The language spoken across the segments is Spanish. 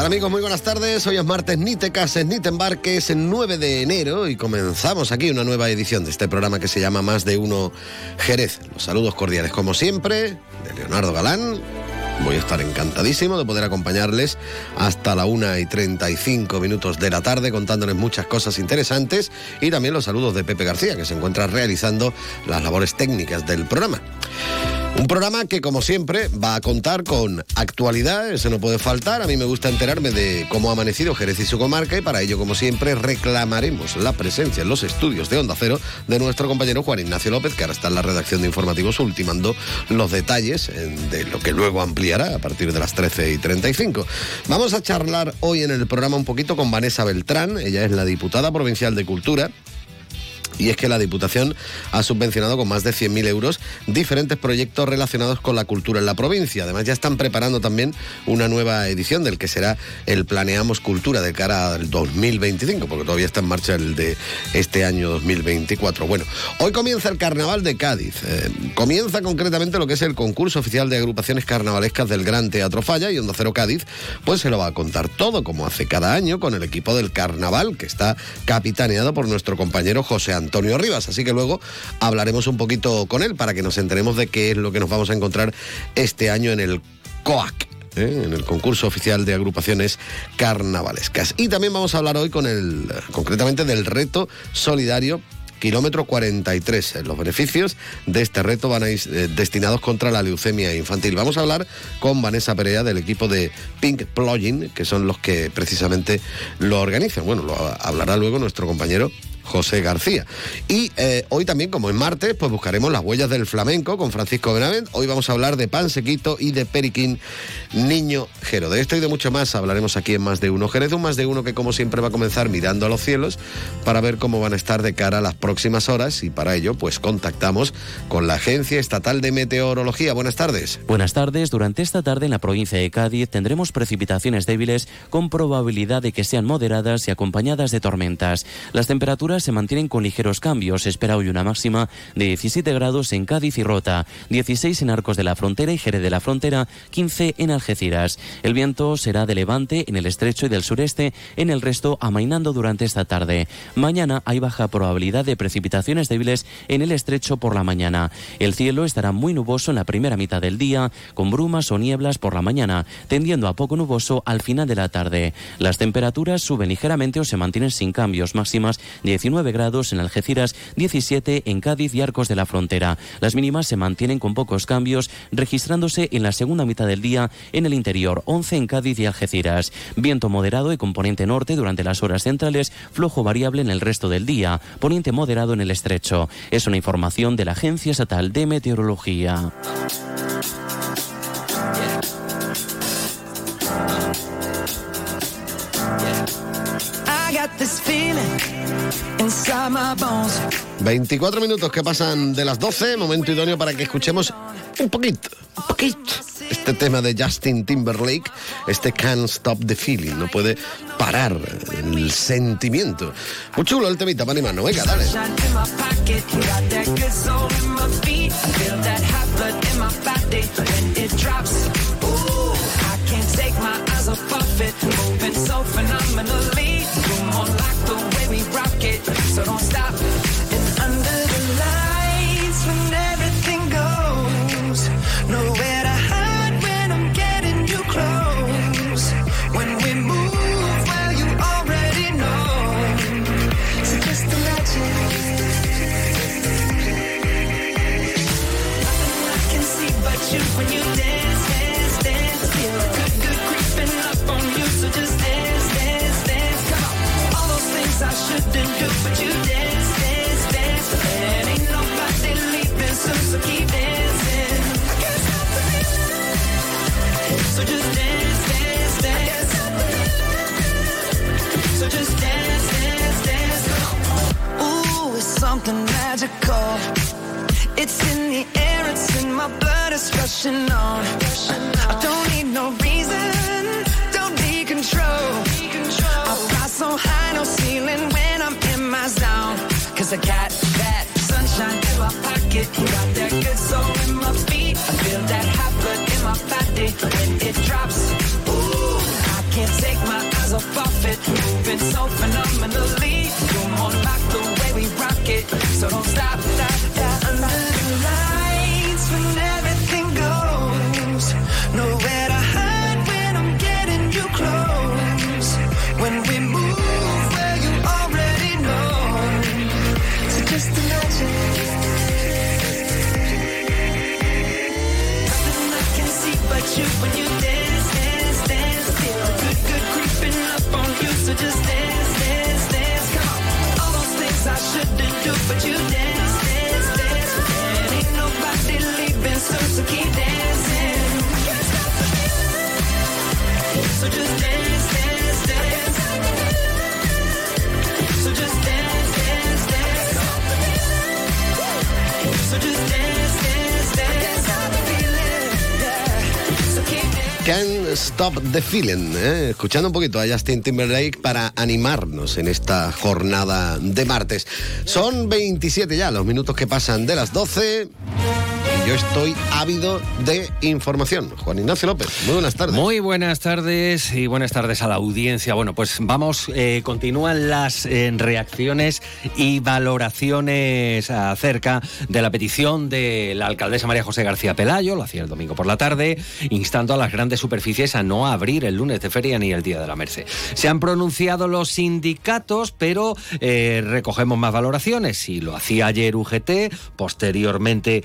¿Qué tal amigos? Muy buenas tardes. Hoy es martes, ni te cases ni te embarques, el 9 de enero y comenzamos aquí una nueva edición de este programa que se llama Más de Uno Jerez. Los saludos cordiales como siempre de Leonardo Galán. Voy a estar encantadísimo de poder acompañarles hasta la 1 y 35 minutos de la tarde contándoles muchas cosas interesantes y también los saludos de Pepe García que se encuentra realizando las labores técnicas del programa. Un programa que, como siempre, va a contar con actualidad, eso no puede faltar. A mí me gusta enterarme de cómo ha amanecido Jerez y su comarca y para ello, como siempre, reclamaremos la presencia en los estudios de Onda Cero de nuestro compañero Juan Ignacio López, que ahora está en la redacción de informativos ultimando los detalles de lo que luego ampliará a partir de las 13 y 35. Vamos a charlar hoy en el programa un poquito con Vanessa Beltrán, ella es la diputada provincial de Cultura y es que la Diputación ha subvencionado con más de 100.000 euros diferentes proyectos relacionados con la cultura en la provincia. Además, ya están preparando también una nueva edición del que será el Planeamos Cultura de cara al 2025, porque todavía está en marcha el de este año 2024. Bueno, hoy comienza el Carnaval de Cádiz. Eh, comienza concretamente lo que es el concurso oficial de agrupaciones carnavalescas del Gran Teatro Falla y Onda Cero Cádiz, pues se lo va a contar todo como hace cada año con el equipo del Carnaval, que está capitaneado por nuestro compañero José Antonio. Antonio Rivas. Así que luego hablaremos un poquito con él para que nos enteremos de qué es lo que nos vamos a encontrar este año en el COAC. ¿eh? en el concurso oficial de agrupaciones carnavalescas. Y también vamos a hablar hoy con el, concretamente del reto solidario kilómetro 43. Los beneficios de este reto van a ir eh, destinados contra la leucemia infantil. Vamos a hablar con Vanessa Perea del equipo de Pink Plugin, que son los que precisamente lo organizan. Bueno, lo hablará luego nuestro compañero José García. Y eh, hoy también, como es martes, pues buscaremos las huellas del flamenco con Francisco Benavent. Hoy vamos a hablar de pan sequito y de periquín niño jero. De esto y de mucho más hablaremos aquí en Más de Uno Jerez, un Más de Uno que como siempre va a comenzar mirando a los cielos para ver cómo van a estar de cara a las próximas horas y para ello pues contactamos con la Agencia Estatal de Meteorología. Buenas tardes. Buenas tardes. Durante esta tarde en la provincia de Cádiz tendremos precipitaciones débiles con probabilidad de que sean moderadas y acompañadas de tormentas. Las temperaturas se mantienen con ligeros cambios. Espera hoy una máxima de 17 grados en Cádiz y Rota, 16 en Arcos de la Frontera y Jerez de la Frontera, 15 en Algeciras. El viento será de levante en el estrecho y del sureste, en el resto amainando durante esta tarde. Mañana hay baja probabilidad de precipitaciones débiles en el estrecho por la mañana. El cielo estará muy nuboso en la primera mitad del día, con brumas o nieblas por la mañana, tendiendo a poco nuboso al final de la tarde. Las temperaturas suben ligeramente o se mantienen sin cambios máximas 19 19 grados en Algeciras, 17 en Cádiz y Arcos de la Frontera. Las mínimas se mantienen con pocos cambios, registrándose en la segunda mitad del día en el interior, 11 en Cádiz y Algeciras. Viento moderado y componente norte durante las horas centrales, flojo variable en el resto del día, poniente moderado en el estrecho. Es una información de la Agencia Estatal de Meteorología. 24 minutos que pasan de las 12, momento idóneo para que escuchemos un poquito, un poquito este tema de Justin Timberlake, este Can't Stop the Feeling, no puede parar el sentimiento. Muy chulo el temita para animarnos, venga, dale. Stop the Feeling, ¿eh? escuchando un poquito a Justin Timberlake para animarnos en esta jornada de martes. Son 27 ya los minutos que pasan de las 12 y yo estoy ávido de información. Juan Ignacio López, muy buenas tardes. Muy buenas tardes y buenas tardes a la audiencia. Bueno, pues vamos, eh, continúan las eh, reacciones y valoraciones acerca de la petición de la alcaldesa María José García Pelayo, lo hacía el domingo por la tarde, instando a las grandes superficies a no abrir el lunes de feria ni el día de la Merced. Se han pronunciado los sindicatos, pero eh, recogemos más valoraciones. Y lo hacía ayer UGT, posteriormente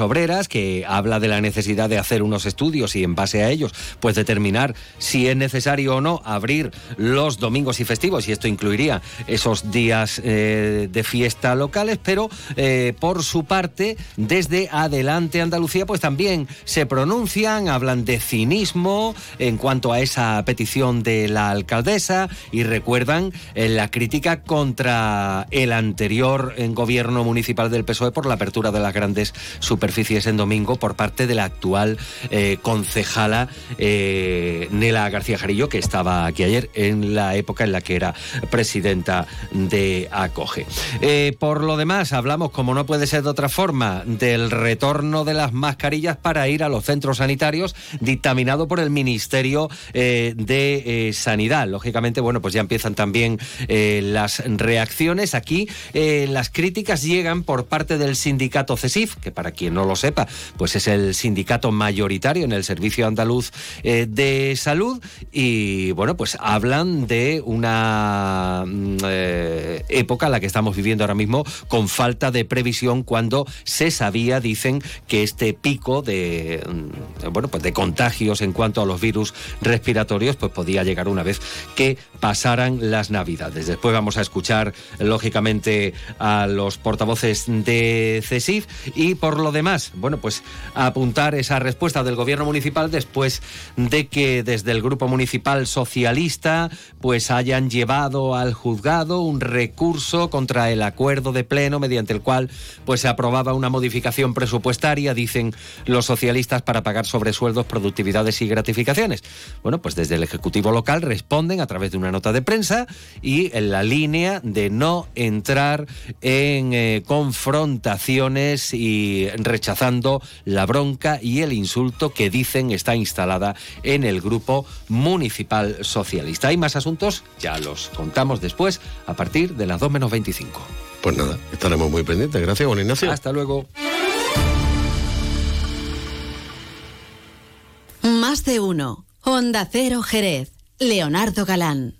Obreras, que habla de la necesidad de hacer unos estudios y en base a ellos, pues determinar si es necesario o no abrir los domingos y festivos, y esto incluiría esos días eh, de fiesta locales, pero eh, por su parte, desde Adelante Andalucía, pues también se pronuncian, hablan de cinismo en cuanto a esa petición de la alcaldesa y recuerdan eh, la crítica contra el anterior gobierno municipal del PSOE por la apertura de las grandes superficies en domingo por parte de la actual eh, concejala eh, Nela García Jarillo, que estaba aquí ayer en la época en la que era presidenta de Acoge. Eh, por lo demás, hablamos, como no puede ser de otra forma, del retorno de las mascarillas para ir a los centros sanitarios, dictaminado por el Ministerio de Sanidad. Lógicamente, bueno, pues ya empiezan también las reacciones. Aquí las críticas llegan por parte del sindicato CESIF, que para quien no lo sepa, pues es el sindicato mayoritario en el Servicio Andaluz eh, de Salud. Y bueno, pues hablan de una mm, eh, época la que estamos viviendo ahora mismo con falta de previsión cuando se sabía, dicen, que este pico de mm, bueno pues de contagios en cuanto a los virus respiratorios pues podía llegar una vez que pasaran las navidades. Después vamos a escuchar lógicamente a los portavoces de CESIF y por lo demás, bueno pues apuntar esa respuesta del gobierno municipal después de que desde el grupo municipal socialista pues hayan llevado al juzgado un recurso contra el acuerdo de pleno mediante el cual pues se aprobaba una modificación presupuestaria, dicen los socialistas, para pagar sobresueldos, productividades y gratificaciones. Bueno, pues desde el Ejecutivo local responden a través de una nota de prensa y en la línea de no entrar en eh, confrontaciones y rechazando la bronca y el insulto que dicen está instalada en el grupo municipal socialista. Hay más asuntos, ya los contamos después a partir de las 2 menos 25. Pues nada, estaremos muy pendientes. Gracias, Juan Ignacio. Hasta luego. Más de uno. Honda Cero Jerez. Leonardo Galán.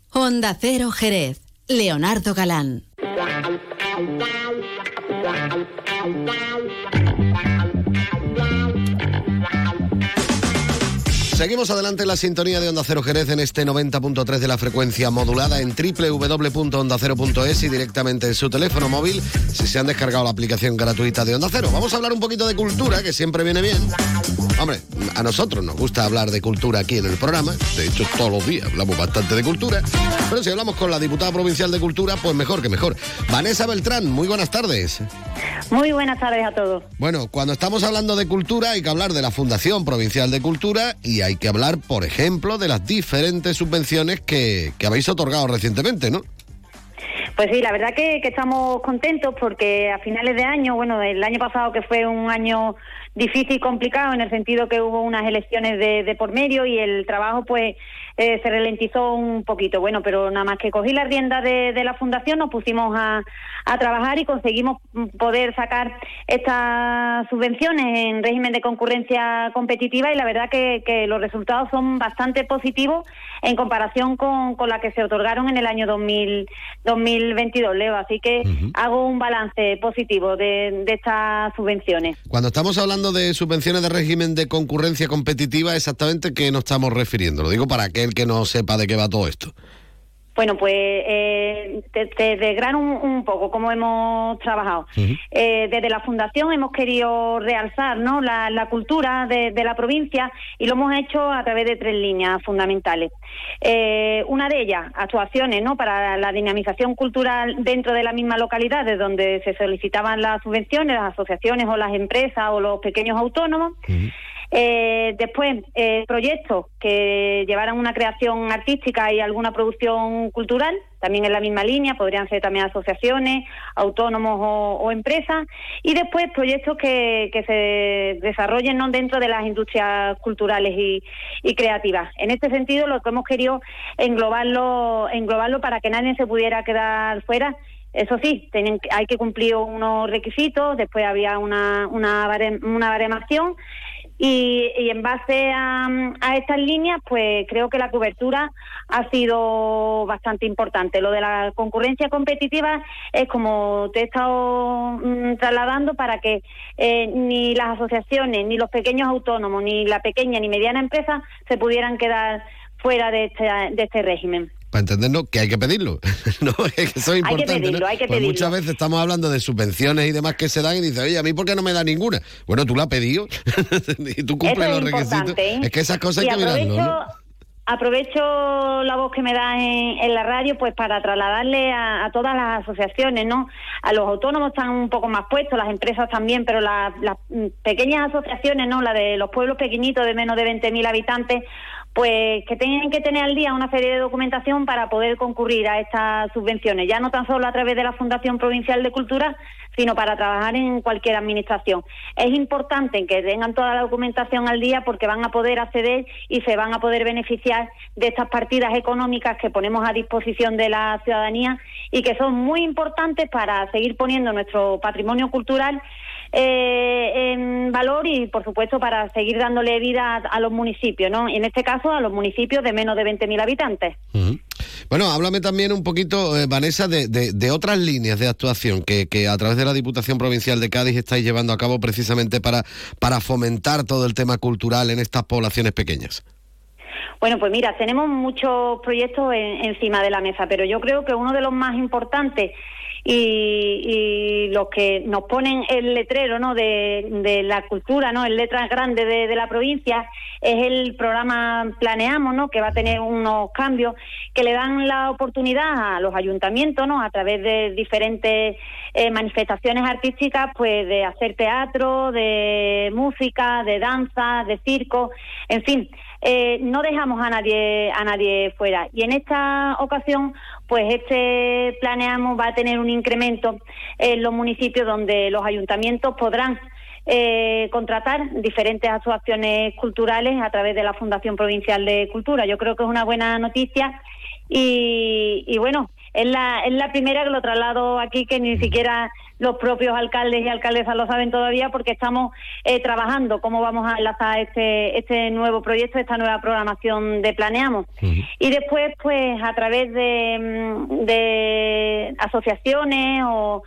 Honda Cero Jerez. Leonardo Galán. Seguimos adelante en la sintonía de Onda Cero Jerez en este 90.3 de la frecuencia modulada en www.ondacero.es y directamente en su teléfono móvil si se han descargado la aplicación gratuita de Onda Cero. Vamos a hablar un poquito de cultura, que siempre viene bien. Hombre, a nosotros nos gusta hablar de cultura aquí en el programa. De hecho, todos los días hablamos bastante de cultura. Pero si hablamos con la diputada provincial de Cultura, pues mejor que mejor. Vanessa Beltrán, muy buenas tardes. Muy buenas tardes a todos. Bueno, cuando estamos hablando de cultura hay que hablar de la Fundación Provincial de Cultura y hay que hablar, por ejemplo, de las diferentes subvenciones que, que habéis otorgado recientemente, ¿no? Pues sí, la verdad que, que estamos contentos porque a finales de año, bueno, el año pasado que fue un año difícil y complicado en el sentido que hubo unas elecciones de, de por medio y el trabajo pues eh, se ralentizó un poquito. Bueno, pero nada más que cogí la rienda de, de la fundación nos pusimos a, a trabajar y conseguimos poder sacar estas subvenciones en régimen de concurrencia competitiva y la verdad que, que los resultados son bastante positivos en comparación con, con la que se otorgaron en el año 2000, 2022, Leo. Así que hago un balance positivo de, de estas subvenciones. Cuando estamos hablando de subvenciones de régimen de concurrencia competitiva, exactamente qué nos estamos refiriendo. Lo digo para aquel que no sepa de qué va todo esto. Bueno, pues eh, te, te desgrano un, un poco cómo hemos trabajado. Eh, desde la Fundación hemos querido realzar ¿no? la, la cultura de, de la provincia y lo hemos hecho a través de tres líneas fundamentales. Eh, una de ellas, actuaciones ¿no? para la dinamización cultural dentro de la misma localidad, de donde se solicitaban las subvenciones, las asociaciones o las empresas o los pequeños autónomos. Eh, después, eh, proyectos que llevaran una creación artística y alguna producción cultural, también en la misma línea, podrían ser también asociaciones, autónomos o, o empresas. Y después, proyectos que, que se desarrollen ¿no? dentro de las industrias culturales y, creativas. En este sentido, lo que hemos querido englobarlo, englobarlo para que nadie se pudiera quedar fuera eso sí, tienen, hay que cumplir unos requisitos, después había una, una, una baremación y, y en base a, estas líneas, pues creo que la cobertura ha sido bastante importante. Lo de la concurrencia competitiva es como te he estado mm, trasladando para que eh, ni las asociaciones, ni los pequeños autónomos, ni la pequeña ni mediana empresa se pudieran quedar fuera de este, de este régimen. Para entendernos que hay que pedirlo. no, es que eso es Hay que importante. pedirlo, ¿no? hay que Pues pedirlo. muchas veces estamos hablando de subvenciones y demás que se dan y dices, oye, ¿a mí por qué no me da ninguna? Bueno, tú la has pedido y tú cumples Eso los es requisitos. ¿eh? Es que esas cosas Y hay que mirarlo, aprovecho, ¿no? aprovecho la voz que me da en, en la radio pues para trasladarle a, a todas las asociaciones, ¿no? A los autónomos están un poco más puestos, las empresas también, pero la- las pequeñas asociaciones, ¿no? La de los pueblos pequeñitos de menos de 20.000 habitantes, pues que tienen que tener al día una serie de documentación para poder concurrir a estas subvenciones, ya no tan solo a través de la Fundación Provincial de Cultura, sino para trabajar en cualquier administración. Es importante que tengan toda la documentación al día porque van a poder acceder y se van a poder beneficiar de estas partidas económicas que ponemos a disposición de la ciudadanía y que son muy importantes para seguir poniendo nuestro patrimonio cultural eh, en valor y, por supuesto, para seguir dándole vida a, a los municipios, ¿no? Y en este caso, a los municipios de menos de 20.000 habitantes. Bueno, háblame también un poquito, eh, Vanessa, de, de- de otras líneas de actuación que, que a través de la Diputación Provincial de Cádiz estáis llevando a cabo precisamente para, para fomentar todo el tema cultural en estas poblaciones pequeñas. Bueno, pues mira, tenemos muchos proyectos en- encima de la mesa, pero yo creo que uno de los más importantes y, los que nos ponen el letrero ¿no? de, de la cultura, ¿no? en letras grandes de, de la provincia, es el programa Planeamos, ¿no? que va a tener unos cambios que le dan la oportunidad a los ayuntamientos, ¿no? a través de diferentes eh, manifestaciones artísticas, pues de hacer teatro, de música, de danza, de circo, en fin, eh, no dejamos a nadie a nadie fuera y en esta ocasión pues este planeamos va a tener un incremento en los municipios donde los ayuntamientos podrán eh, contratar diferentes actuaciones culturales a través de la Fundación Provincial de Cultura. Yo creo que es una buena noticia y, y bueno, es la, es la primera que lo traslado aquí, que ni siquiera los propios alcaldes y alcaldesas lo saben todavía, porque estamos eh, trabajando cómo vamos a enlazar este, este nuevo proyecto, esta nueva programación de Planeamos. Y después, pues a través de, mm, de asociaciones o,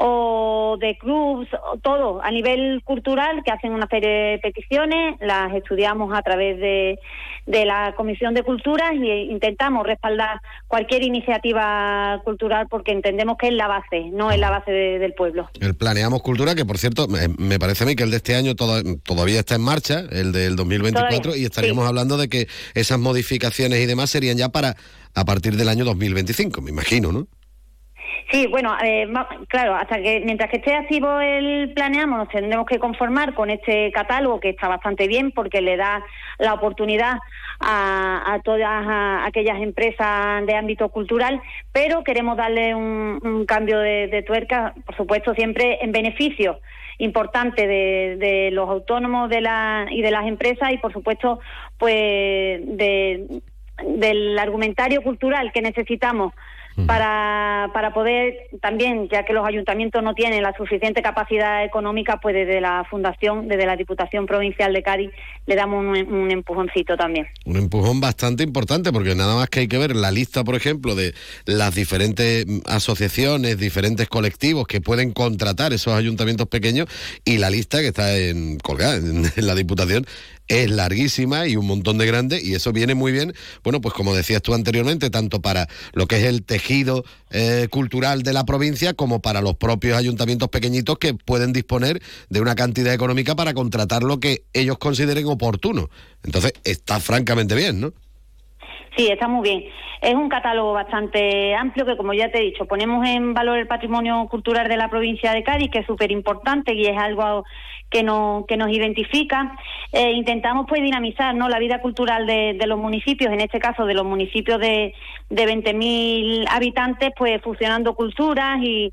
o de clubs, o todo a nivel cultural que hacen una serie de peticiones, las estudiamos a través de, de la Comisión de Culturas e intentamos respaldar cualquier iniciativa cultural porque entendemos que es la base, no es la base de- del pueblo. El Planeamos Cultura, que por cierto, me, me parece a mí que el de este año toda- todavía está en marcha, el del 2024, Todavía, y estaríamos sí. hablando de que esas modificaciones y demás serían ya para a partir del año 2025, me imagino, ¿no? Sí, bueno, eh, claro, hasta que mientras que esté activo el planeamos, nos tendremos que conformar con este catálogo que está bastante bien porque le da la oportunidad a, a todas aquellas empresas de ámbito cultural, pero queremos darle un, un cambio de, de tuerca, por supuesto, siempre en beneficio importante de, de los autónomos de la, y de las empresas y, por supuesto, pues de, del argumentario cultural que necesitamos para, para poder también, ya que los ayuntamientos no tienen la suficiente capacidad económica, pues desde la Fundación, desde la Diputación Provincial de Cádiz, le damos un, un empujoncito también. Un empujón bastante importante, porque nada más que hay que ver la lista, por ejemplo, de las diferentes asociaciones, diferentes colectivos que pueden contratar esos ayuntamientos pequeños y la lista que está en, colgada en, en la Diputación es larguísima y un montón de grande y eso viene muy bien, bueno, pues como decías tú anteriormente, tanto para lo que es el tejido eh, cultural de la provincia como para los propios ayuntamientos pequeñitos que pueden disponer de una cantidad económica para contratar lo que ellos consideren oportuno. Entonces, está francamente bien, ¿no? Sí, está muy bien. Es un catálogo bastante amplio que, como ya te he dicho, ponemos en valor el patrimonio cultural de la provincia de Cádiz, que es súper importante y es algo que, no, que nos identifica. Eh, intentamos pues dinamizar ¿no? la vida cultural de, los municipios, en este caso de los municipios de, de 20.000 habitantes, pues fusionando culturas y,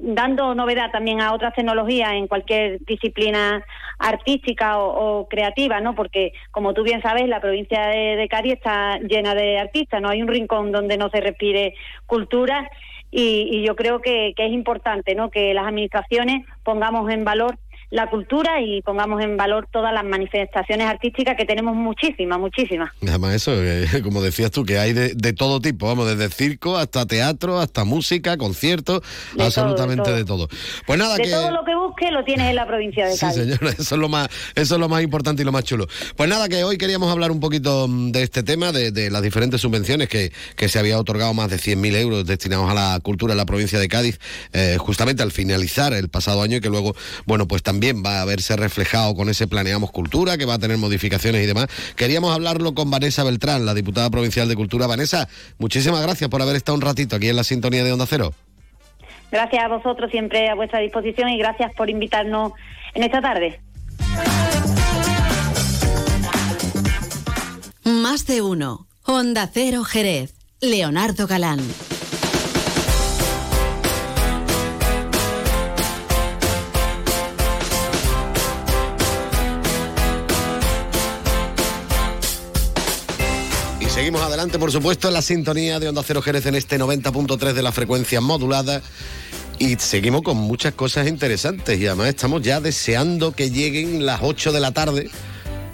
dando novedad también a otras tecnologías en cualquier disciplina artística o, o creativa, ¿no? Porque, como tú bien sabes, la provincia de, de Cádiz está llena de artistas, no hay un rincón donde no se respire cultura y, y yo creo que, que es importante, ¿no? Que las administraciones pongamos en valor la cultura y pongamos en valor todas las manifestaciones artísticas que tenemos muchísimas, muchísimas. Además eso, eh, como decías tú, que hay de, de todo tipo, vamos, desde circo hasta teatro, hasta música, conciertos, De todo, absolutamente de de todo. Pues nada, De que... todo lo que busque lo tienes en la provincia de Sí, Cádiz. señora, eso es lo más, eso es lo más importante y lo más chulo. Pues nada, que hoy queríamos hablar un poquito mm, de este tema, de, de las diferentes subvenciones que, que se había otorgado más de 100.000 euros destinados a la cultura en la provincia de Cádiz, eh, justamente al finalizar el pasado año y que luego, bueno, pues también va a verse reflejado con ese Planeamos Cultura, que va a tener modificaciones y demás. Queríamos hablarlo con Vanessa Beltrán, la diputada provincial de Cultura. Vanessa, muchísimas gracias por haber estado un ratito aquí en la sintonía de Onda Cero. Gracias a vosotros, siempre a vuestra disposición y gracias por invitarnos en esta tarde. Más de uno. Onda Cero Jerez. Leonardo Galán. Seguimos adelante, por supuesto, en la sintonía de Onda Cero Jerez en este 90.3 de la frecuencia modulada. Y seguimos con muchas cosas interesantes y además estamos ya deseando que lleguen las 8 de la tarde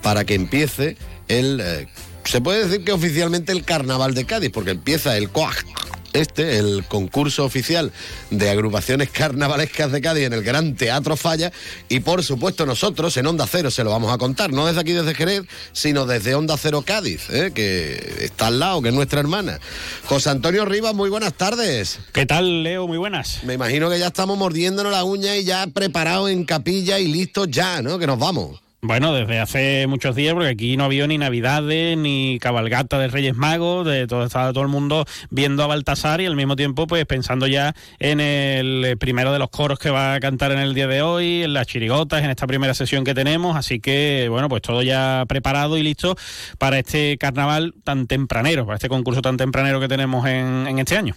para que empiece el... eh, se puede decir que oficialmente el Carnaval de Cádiz, porque empieza el COAG, este, el concurso oficial de agrupaciones carnavalescas de Cádiz en el Gran Teatro Falla. Y por supuesto nosotros en Onda Cero se lo vamos a contar, no desde aquí, desde Jerez, sino desde Onda Cero Cádiz, ¿eh? que está al lado, que es nuestra hermana. José Antonio Rivas, muy buenas tardes. ¿Qué tal, Leo? Muy buenas. Me imagino que ya estamos mordiéndonos la uña y ya preparados en capilla y listos ya, ¿no? Que nos vamos. Bueno, desde hace muchos días, porque aquí no había ni Navidades, ni cabalgata de Reyes Magos, de todo, estaba todo el mundo viendo a Baltasar y al mismo tiempo pues pensando ya en el primero de los coros que va a cantar en el día de hoy, en las chirigotas, en esta primera sesión que tenemos, así que bueno, pues todo ya preparado y listo para este carnaval tan tempranero, para este concurso tan tempranero que tenemos en, en este año.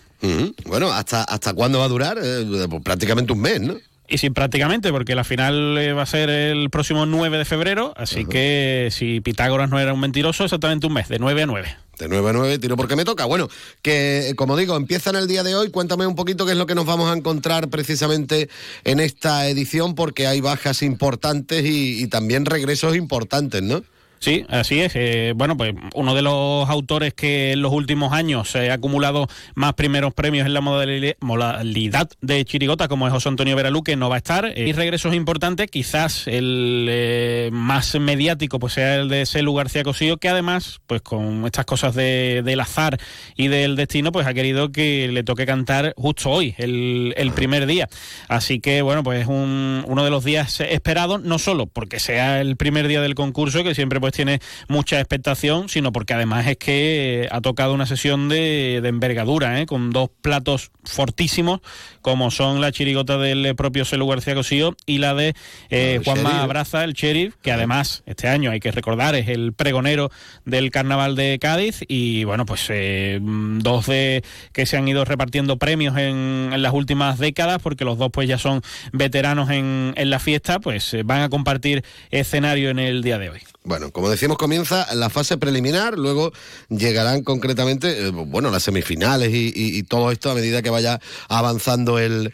Bueno, ¿hasta, ¿hasta cuándo va a durar? Eh, pues prácticamente un mes, ¿no? Y sí, prácticamente, porque la final eh, va a ser el próximo 9 de febrero, así que si Pitágoras no era un mentiroso, exactamente un mes, de 9 a 9. De 9 a 9, tiro porque me toca. Bueno, que eh, como digo, empiezan el día de hoy. Cuéntame un poquito qué es lo que nos vamos a encontrar precisamente en esta edición, porque hay bajas importantes y, y también regresos importantes, ¿no? Sí, así es. Eh, bueno, pues uno de los autores que en los últimos años se ha acumulado más primeros premios en la modalidad de chirigota, como es José Antonio Veraluque, no va a estar. Eh, y regresos importantes, quizás el eh, más mediático pues sea el de Selu García Cosío, que además, pues con estas cosas de, del azar y del destino, pues ha querido que le toque cantar justo hoy, el, el primer día. Así que, bueno, pues es un, uno de los días esperados, no solo porque sea el primer día del concurso, que siempre pues tiene mucha expectación, sino porque además es que ha tocado una sesión de, envergadura, ¿eh? con dos platos fortísimos, como son la chirigota del propio Celu García Cosío y la de eh, Juanma Abraza, el sheriff, que además este año hay que recordar es el pregonero del carnaval de Cádiz y bueno, pues eh, dos de que se han ido repartiendo premios en, en, las últimas décadas, porque los dos pues ya son veteranos en, en la fiesta, pues van a compartir escenario en el día de hoy. Bueno, como decimos, comienza la fase preliminar, luego llegarán concretamente, eh, bueno, las semifinales y, todo esto a medida que vaya avanzando el,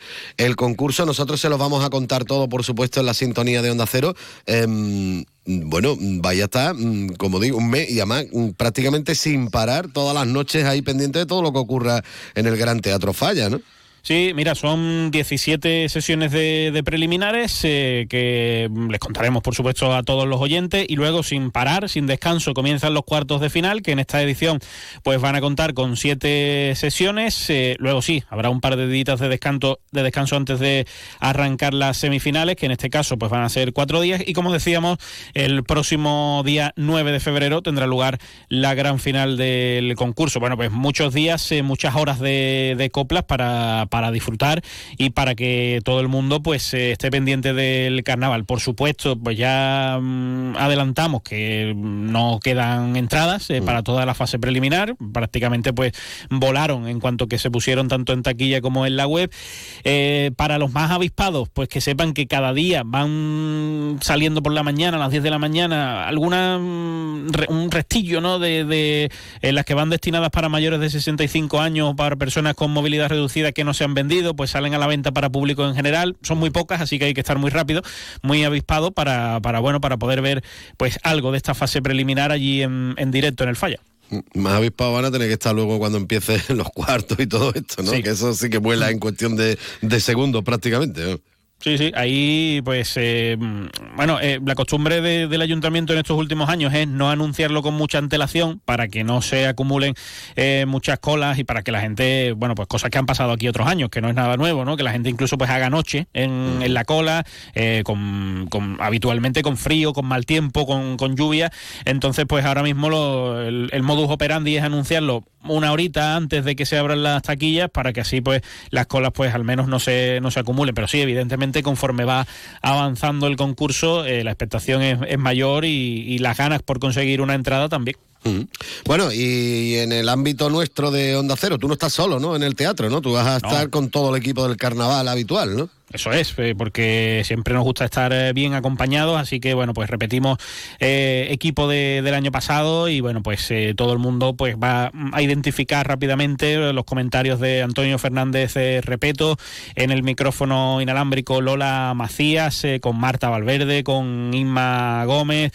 concurso. Nosotros se los vamos a contar todo, por supuesto, en la sintonía de Onda Cero. Em, bueno, vaya a estar, mm, como digo, un mes y además mm, prácticamente sin parar todas las noches ahí pendiente de todo lo que ocurra en el Gran Teatro Falla, ¿no? Sí, mira, son 17 sesiones de, preliminares eh, que les contaremos, por supuesto, a todos los oyentes y luego, sin parar, sin descanso, comienzan los cuartos de final, que en esta edición pues van a contar con siete sesiones. Eh, luego sí, habrá un par de días de descanso, de descanso antes de arrancar las semifinales, que en este caso pues van a ser cuatro días. Y como decíamos, el próximo día 9 de febrero tendrá lugar la gran final del concurso. Bueno, pues muchos días, eh, muchas horas de, de coplas para disfrutar y para que todo el mundo pues eh, esté pendiente del carnaval. Por supuesto, pues ya mm, adelantamos que no quedan entradas eh, mm. para toda la fase preliminar, prácticamente pues volaron en cuanto que se pusieron tanto en taquilla como en la web. Eh, para los más avispados, pues que sepan que cada día van saliendo por la mañana, a las 10 de la mañana, alguna mm, un restillo ¿no? de, de las que van destinadas para mayores de 65 años, para personas con movilidad reducida que no se han vendido, pues salen a la venta para público en general. Son muy pocas, así que hay que estar muy rápido, muy avispado para, para bueno, para poder ver pues algo de esta fase preliminar allí en, en directo en el falla más avispados van a tener que estar luego cuando empiece los cuartos y todo esto, ¿no? Que eso sí que vuela en cuestión de, de segundos prácticamente. Sí, sí, ahí pues eh, bueno, eh, la costumbre del ayuntamiento en estos últimos años es no anunciarlo con mucha antelación para que no se acumulen eh, muchas colas y para que la gente, bueno, pues cosas que han pasado aquí otros años, que no es nada nuevo, ¿no? Que la gente incluso pues haga noche en, en la cola, con, con, habitualmente con frío, con mal tiempo, con, con lluvia. Entonces pues ahora mismo lo, el, el modus operandi es anunciarlo una horita antes de que se abran las taquillas para que así pues las colas pues al menos no se, no se acumulen. Pero sí, evidentemente conforme va avanzando el concurso eh, la expectación es, mayor y, las ganas por conseguir una entrada también. Bueno, y en el ámbito nuestro de Onda Cero, tú no estás solo, ¿no? En el teatro, ¿no? Tú vas a estar con todo el equipo del carnaval habitual, ¿no? Eso es, eh, porque siempre nos gusta estar eh, bien acompañados, así que bueno, pues repetimos eh, equipo de, del año pasado y bueno, pues todo el mundo pues va a identificar rápidamente los comentarios de Antonio Fernández Repeto, en el micrófono inalámbrico Lola Macías, con Marta Valverde, con Inma Gómez,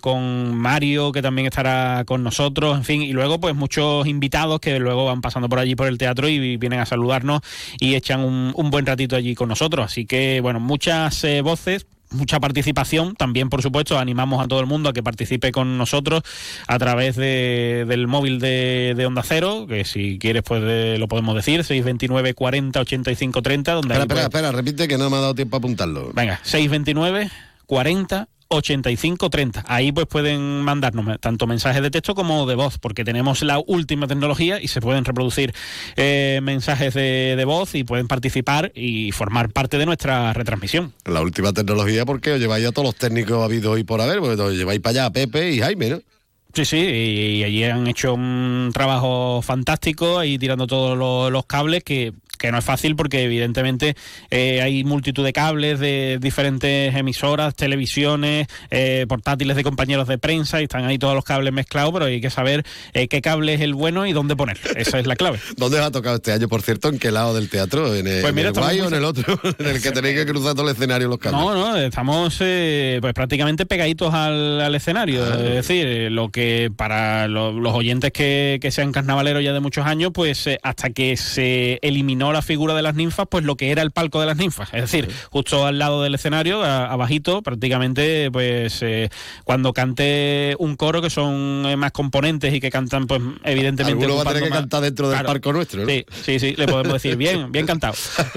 con Mario, que también estará con nosotros, en fin, y luego pues muchos invitados que luego van pasando por allí por el teatro y vienen a saludarnos y echan un buen ratito allí con nosotros. Así que, bueno, muchas eh, voces mucha participación. También, por supuesto, animamos a todo el mundo a que participe con nosotros a través de, del móvil de, de, Onda Cero, que si quieres, pues lo podemos decir, 629 40 85 30. Donde espera, espera, espera, repite que no me ha dado tiempo a apuntarlo. Venga, 629 40 8530. Ahí pues pueden mandarnos tanto mensajes de texto como de voz, porque tenemos la última tecnología y se pueden reproducir eh, mensajes de, de, voz y pueden participar y formar parte de nuestra retransmisión. La última tecnología porque os lleváis a todos los técnicos habidos y por haber, porque os lleváis para allá a Pepe y Jaime, ¿no? Sí, sí, y allí han hecho un trabajo fantástico ahí tirando todos los, los cables que que no es fácil porque evidentemente eh, hay multitud de cables de diferentes emisoras, televisiones, eh, portátiles de compañeros de prensa y están ahí todos los cables mezclados, pero hay que saber eh, qué cable es el bueno y dónde ponerlo. Esa es la clave. ¿Dónde os ha tocado este año, por cierto? ¿En qué lado del teatro? ¿En el, Pues mira, en el guay o en el otro? en el que tenéis que cruzar todo el escenario los cables. No, no, estamos pues prácticamente pegaditos al, al escenario. Ah. Es decir, lo que para lo- los oyentes que, que sean carnavaleros ya de muchos años, pues hasta que se eliminó la figura de las ninfas, pues lo que era el palco de las ninfas. Es decir, justo al lado del escenario, abajito, prácticamente, pues eh, cuando cante un coro que son eh, más componentes y que cantan, pues evidentemente. Alguno va a tener que más- cantar dentro del Claro. parco nuestro, ¿no? Sí, sí, sí, le podemos decir bien, bien cantado.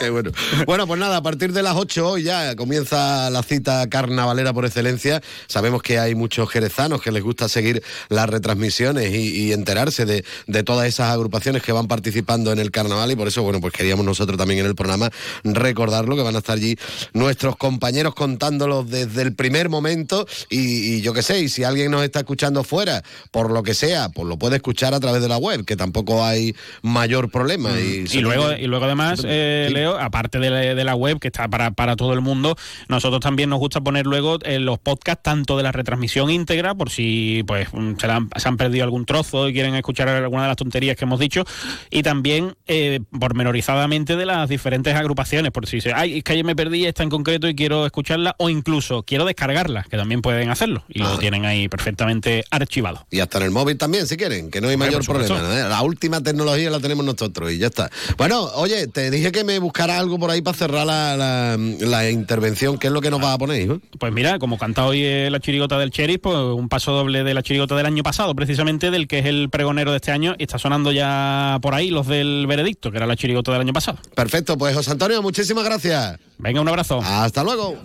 Qué bueno. Bueno, pues nada, a partir de las 8 hoy ya comienza la cita carnavalera por excelencia. Sabemos que hay muchos jerezanos que les gusta seguir las retransmisiones y, y enterarse de, de todas esas agrupaciones que van participando en el carnaval y por eso, bueno, pues queríamos nosotros también en el programa recordarlo, que van a estar allí nuestros compañeros contándolo desde el primer momento. Y, y yo qué sé, y si alguien nos está escuchando fuera, por lo que sea, pues lo puede escuchar a través de la web, que tampoco hay mayor problema. Y, Y luego, y luego además, eh, Leo, aparte de la, de la web que está para, para todo el mundo, nosotros también nos gusta poner luego eh, los podcasts tanto de la retransmisión íntegra, por si pues mm, se, la han, se han perdido algún trozo y quieren escuchar alguna de las tonterías que hemos dicho, y también eh, pormenorizadamente de las diferentes agrupaciones, por si se, ay, es que ayer me perdí esta en concreto y quiero escucharla, o incluso quiero descargarla, que también pueden hacerlo, y lo tienen ahí perfectamente archivado. Y hasta en el móvil también, si quieren, que no hay Hombre, mayor problema. ¿eh? La última tecnología la tenemos nosotros y ya está. Bueno, oye, te dije que me buscara algo por ahí para cerrar la, la- la intervención. ¿Qué es lo que nos vas a poner, hijo? Pues mira, como canta hoy eh, la chirigota del Sheriff, pues un paso doble de la chirigota del año pasado, precisamente del que es el pregonero de este año, y está sonando ya por ahí los del veredicto, que era la chirigota del año pasado. Perfecto, pues José Antonio, muchísimas gracias. Venga, un abrazo. Hasta luego.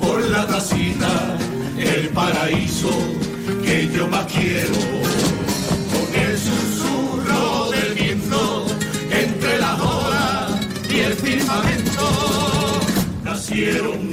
por la tacita, el paraíso que yo más quiero. Con el susurro del viento entre las olas y el firmamento nacieron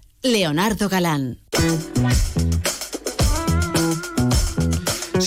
Leonardo Galán.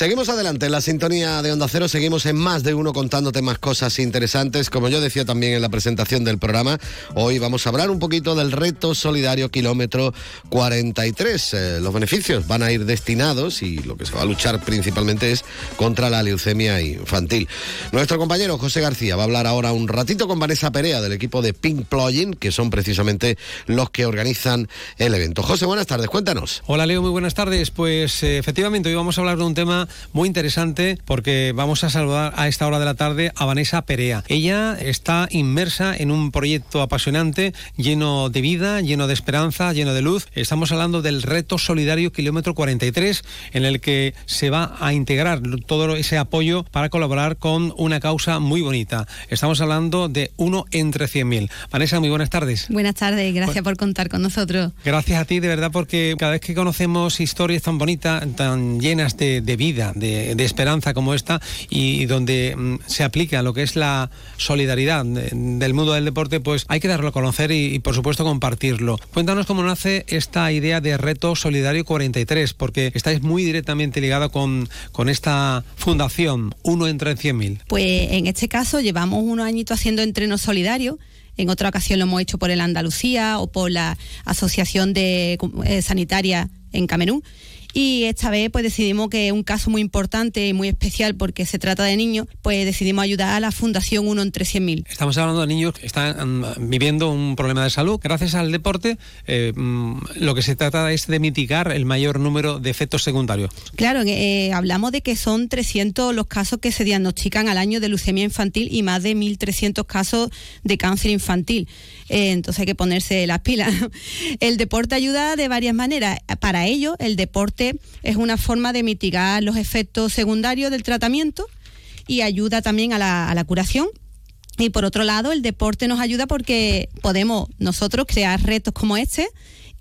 Seguimos adelante en la sintonía de Onda Cero, seguimos en más de uno contándote más cosas interesantes. Como yo decía también en la presentación del programa, hoy vamos a hablar un poquito del reto solidario kilómetro 43. Eh, los beneficios van a ir destinados y lo que se va a luchar principalmente es contra la leucemia infantil. Nuestro compañero José García va a hablar ahora un ratito con Vanessa Perea del equipo de Pink Plugin, que son precisamente los que organizan el evento. José, buenas tardes, cuéntanos. Hola Leo, muy buenas tardes. Pues eh, efectivamente hoy vamos a hablar de un tema muy interesante porque vamos a saludar a esta hora de la tarde a Vanessa Perea. Ella está inmersa en un proyecto apasionante, lleno de vida, lleno de esperanza, lleno de luz. Estamos hablando del reto solidario kilómetro 43 en el que se va a integrar todo ese apoyo para colaborar con una causa muy bonita. Estamos hablando de uno entre 100.000. Vanessa, muy buenas tardes. Buenas tardes, gracias por contar con nosotros. Gracias a ti, de verdad, porque cada vez que conocemos historias tan bonitas, tan llenas de, de vida, de, esperanza como esta y donde mm, se aplica lo que es la solidaridad de- del mundo del deporte, pues hay que darlo a conocer y, y, por supuesto compartirlo. Cuéntanos cómo nace esta idea de Reto Solidario 43, porque estáis muy directamente ligado con, con esta fundación, uno entre 100.000. Pues en este caso llevamos unos añitos haciendo entrenos solidarios. En otra ocasión lo hemos hecho por el Andalucía o por la Asociación de eh, Sanitaria en Camerún. Y esta vez pues decidimos que es un caso muy importante y muy especial porque se trata de niños, pues decidimos ayudar a la Fundación Uno entre 100.000. Estamos hablando de niños que están mm, viviendo un problema de salud. Gracias al deporte, eh, mm, lo que se trata es de mitigar el mayor número de efectos secundarios. Claro, eh, hablamos de que son 300 los casos que se diagnostican al año de leucemia infantil y más de 1.300 casos de cáncer infantil. Eh, entonces hay que ponerse las pilas. El deporte ayuda de varias maneras. Para ello, el deporte es una forma de mitigar los efectos secundarios del tratamiento y ayuda también a la, a la curación. Y por otro lado, el deporte nos ayuda porque podemos nosotros crear retos como este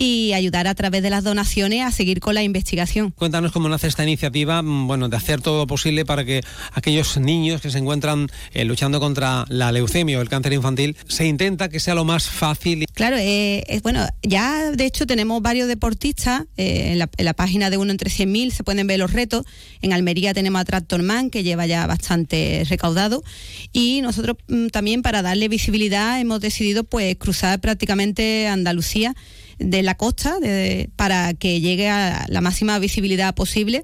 y ayudar a través de las donaciones a seguir con la investigación. Cuéntanos cómo nace esta iniciativa, mm, bueno, de hacer todo lo posible para que aquellos niños que se encuentran eh, luchando contra la leucemia o el cáncer infantil, se intenta que sea lo más fácil. Claro, eh, es bueno, ya de hecho tenemos varios deportistas eh, en, la, en la página de uno entre 100.000 se pueden ver los retos. En Almería tenemos a Tractorman que lleva ya bastante recaudado y nosotros mm, también para darle visibilidad hemos decidido pues cruzar prácticamente Andalucía de la costa de- para que llegue a la máxima visibilidad posible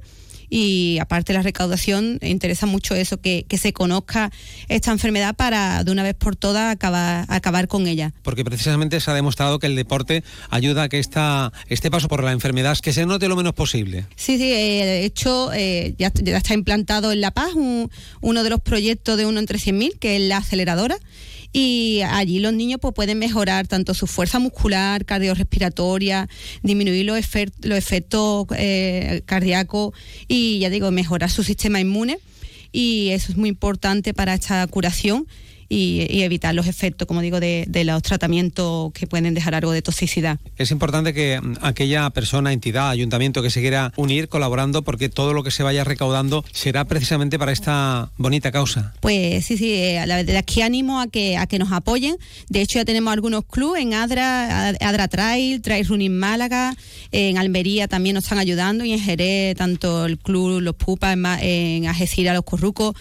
y aparte de la recaudación interesa mucho eso que, que se conozca esta enfermedad para de una vez por todas acabar, acabar con ella. Porque precisamente se ha demostrado que el deporte ayuda a que esta, este paso por la enfermedad que se note lo menos posible. Sí, sí, eh, de hecho eh, ya, ya está implantado en La Paz un- uno de los proyectos de uno entre 100.000, que es la aceleradora. Y allí los niños pues, pueden mejorar tanto su fuerza muscular, cardiorrespiratoria, disminuir los, los efectos eh, cardíacos y, ya digo, mejorar su sistema inmune. Y eso es muy importante para esta curación y, y evitar los efectos, como digo, de, de los tratamientos que pueden dejar algo de toxicidad. Es importante que mm, aquella persona, entidad, ayuntamiento que se quiera unir colaborando porque todo lo que se vaya recaudando será precisamente para esta bonita causa. Pues sí, sí, eh, la- de aquí animo a que, a que nos apoyen. De hecho, ya tenemos algunos clubes en Adra, Adra Trail, Trail Running Málaga, en Almería también nos están ayudando y en Jerez, tanto el club Los Pupas, en, en Algeciras, Los Corrucos.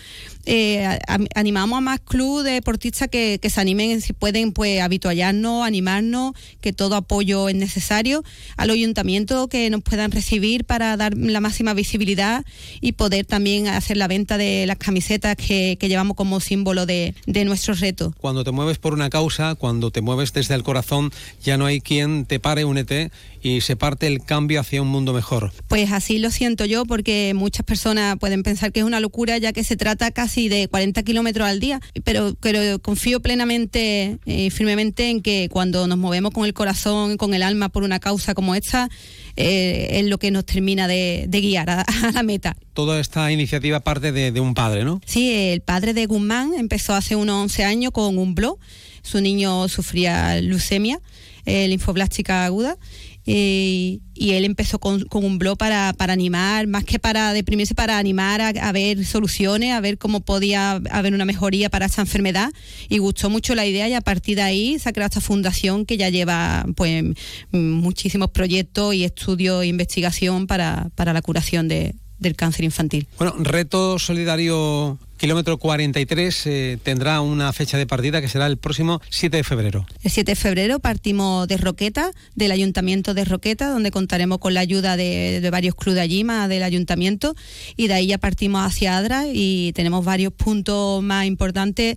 Eh, animamos a más clubes de deportistas que, que se animen, si pueden, pues habituallarnos, animarnos, que todo apoyo es necesario. Al ayuntamiento que nos puedan recibir para dar la máxima visibilidad y poder también hacer la venta de las camisetas que, que llevamos como símbolo de, de nuestro reto. Cuando te mueves por una causa, cuando te mueves desde el corazón, ya no hay quien te pare, únete y se parte el cambio hacia un mundo mejor. Pues así lo siento yo, porque muchas personas pueden pensar que es una locura, ya que se trata casi de 40 kilómetros al día. Pero, pero confío plenamente y firmemente en que cuando nos movemos con el corazón, con el alma por una causa como esta, eh, es lo que nos termina de, de guiar a, a la meta. Toda esta iniciativa parte de, de un padre, ¿no? Sí, el padre de Guzmán empezó hace unos 11 años con un blog. Su niño sufría leucemia, eh, linfoblástica aguda. Eh, y él empezó con, un blog para, para animar, más que para deprimirse, para animar a, ver soluciones, a ver cómo podía haber una mejoría para esta enfermedad. Y gustó mucho la idea y a partir de ahí se ha creado esta fundación que ya lleva pues muchísimos proyectos y estudios e investigación para, para la curación de- del cáncer infantil. Bueno, reto solidario kilómetro 43 eh, tendrá una fecha de partida que será el próximo 7 de febrero. El 7 de febrero partimos de Roqueta, del Ayuntamiento de Roqueta, donde contaremos con la ayuda de, de varios clubes de allí, más del Ayuntamiento, y de ahí ya partimos hacia Adra y tenemos varios puntos más importantes.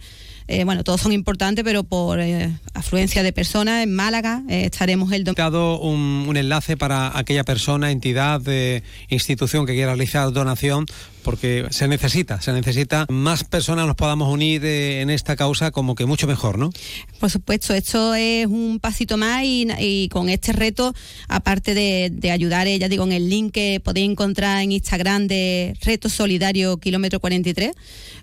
Eh, bueno, todos son importantes, pero por eh, afluencia de personas, en Málaga eh, estaremos el domingo. un, un enlace para aquella persona, entidad, institución que quiera realizar donación, porque se necesita, se necesita más personas nos podamos unir en esta causa, como que mucho mejor, ¿no? Por supuesto, esto es un pasito más y, y con este reto, aparte de, de ayudar, ya digo, en el link que podéis encontrar en Instagram de Reto Solidario Kilómetro 43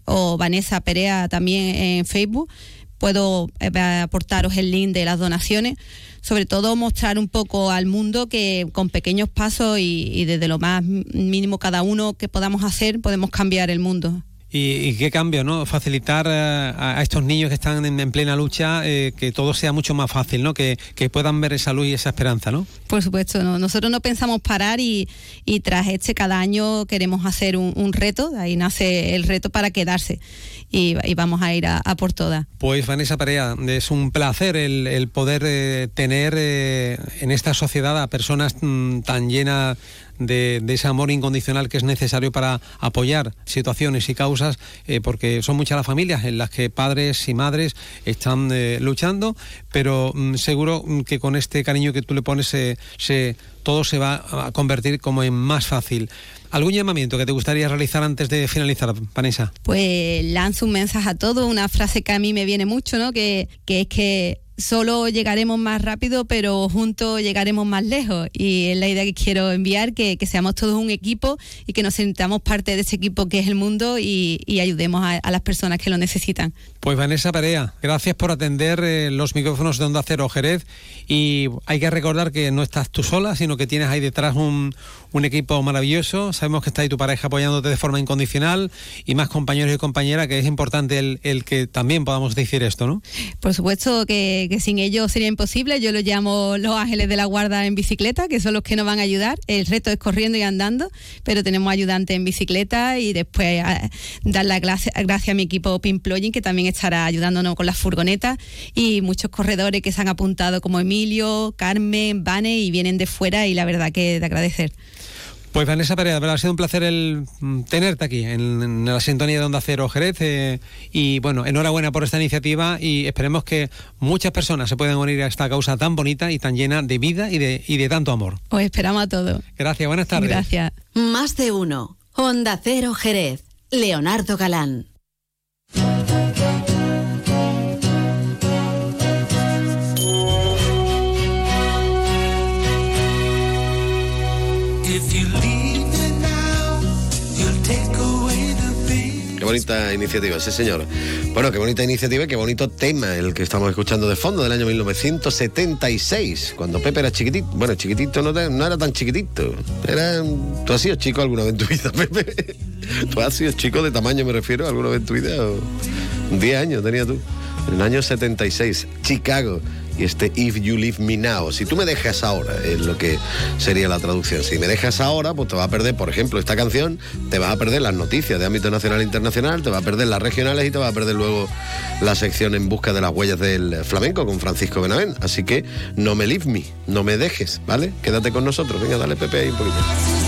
o Vanessa Perea también en Facebook, puedo eh, aportaros el link de las donaciones. sobre todo mostrar un poco al mundo que con pequeños pasos y, y desde lo más mínimo cada uno que podamos hacer podemos cambiar el mundo. Y, y qué cambio, ¿no? Facilitar eh, a, estos niños que están en, en plena lucha eh, que todo sea mucho más fácil, ¿no? Que, que puedan ver esa luz y esa esperanza, ¿no? Por supuesto, no. nosotros no pensamos parar y, y tras este cada año queremos hacer un, un reto, de ahí nace el reto para quedarse y, y vamos a ir a, a por todas. Pues Vanessa Perea, es un placer el, el poder eh, tener en esta sociedad a personas mm, tan llenas de, ese amor incondicional que es necesario para apoyar situaciones y causas, eh, porque son muchas las familias en las que padres y madres están eh, luchando, pero mm, seguro mm, que con este cariño que tú le pones se, se- todo se va a convertir como en más fácil. ¿Algún llamamiento que te gustaría realizar antes de finalizar, Vanessa? Pues lanzo un mensaje a todos, una frase que a mí me viene mucho, ¿no? Que, que es que solo llegaremos más rápido, pero juntos llegaremos más lejos. Y es la idea que quiero enviar, que, que seamos todos un equipo y que nos sintamos parte de ese equipo que es el mundo y, y ayudemos a, a las personas que lo necesitan. Pues Vanessa Perea, gracias por atender eh, los micrófonos de Onda Cero Jerez y hay que recordar que no estás tú sola, sino que tienes ahí detrás un, equipo maravilloso. Sabemos que está ahí tu pareja apoyándote de forma incondicional y más compañeros y compañeras, que es importante el, que también podamos decir esto, ¿no? Por supuesto que, sin ellos sería imposible. Yo los llamo los ángeles de la guarda en bicicleta, que son los que nos van a ayudar. El reto es corriendo y andando, pero tenemos ayudantes en bicicleta y después a- dar las gracias a mi equipo Pimploying, que también estará ayudándonos con las furgonetas y muchos corredores que se han apuntado como Emilio, Carmen, Vane y vienen de fuera y la verdad que de agradecer. Pues Vanessa verdad ha sido un placer el mm, tenerte aquí en, en la sintonía de Onda Cero Jerez eh, y bueno, enhorabuena por esta iniciativa y esperemos que muchas personas se puedan unir a esta causa tan bonita y tan llena de vida y de, y de tanto amor. Os esperamos a todos. Gracias, buenas tardes. Gracias. Más de uno. Honda Cero Jerez. Leonardo Galán. Qué bonita iniciativa, sí señor. Bueno, qué bonita iniciativa y qué bonito tema el que estamos escuchando de fondo del año 1976, cuando Pepe era chiquitito. Bueno, chiquitito no, no era tan chiquitito. Era, ¿Tú has sido chico alguna vez en tu vida, Pepe? ¿Tú has sido chico de tamaño, me refiero, alguna vez en tu vida? o- 10 años tenía tú. En el año 76, Chicago. Y este If You Leave Me Now. Si tú me dejas ahora, es lo que sería la traducción. Si me dejas ahora, pues te va a perder, por ejemplo, esta canción, te vas a perder las noticias de ámbito nacional e internacional, te va a perder las regionales y te va a perder luego la sección en busca de las huellas del flamenco con Francisco Benavent. Así que no me leave me, no me dejes, ¿vale? Quédate con nosotros. Venga, dale Pepe ahí un poquito.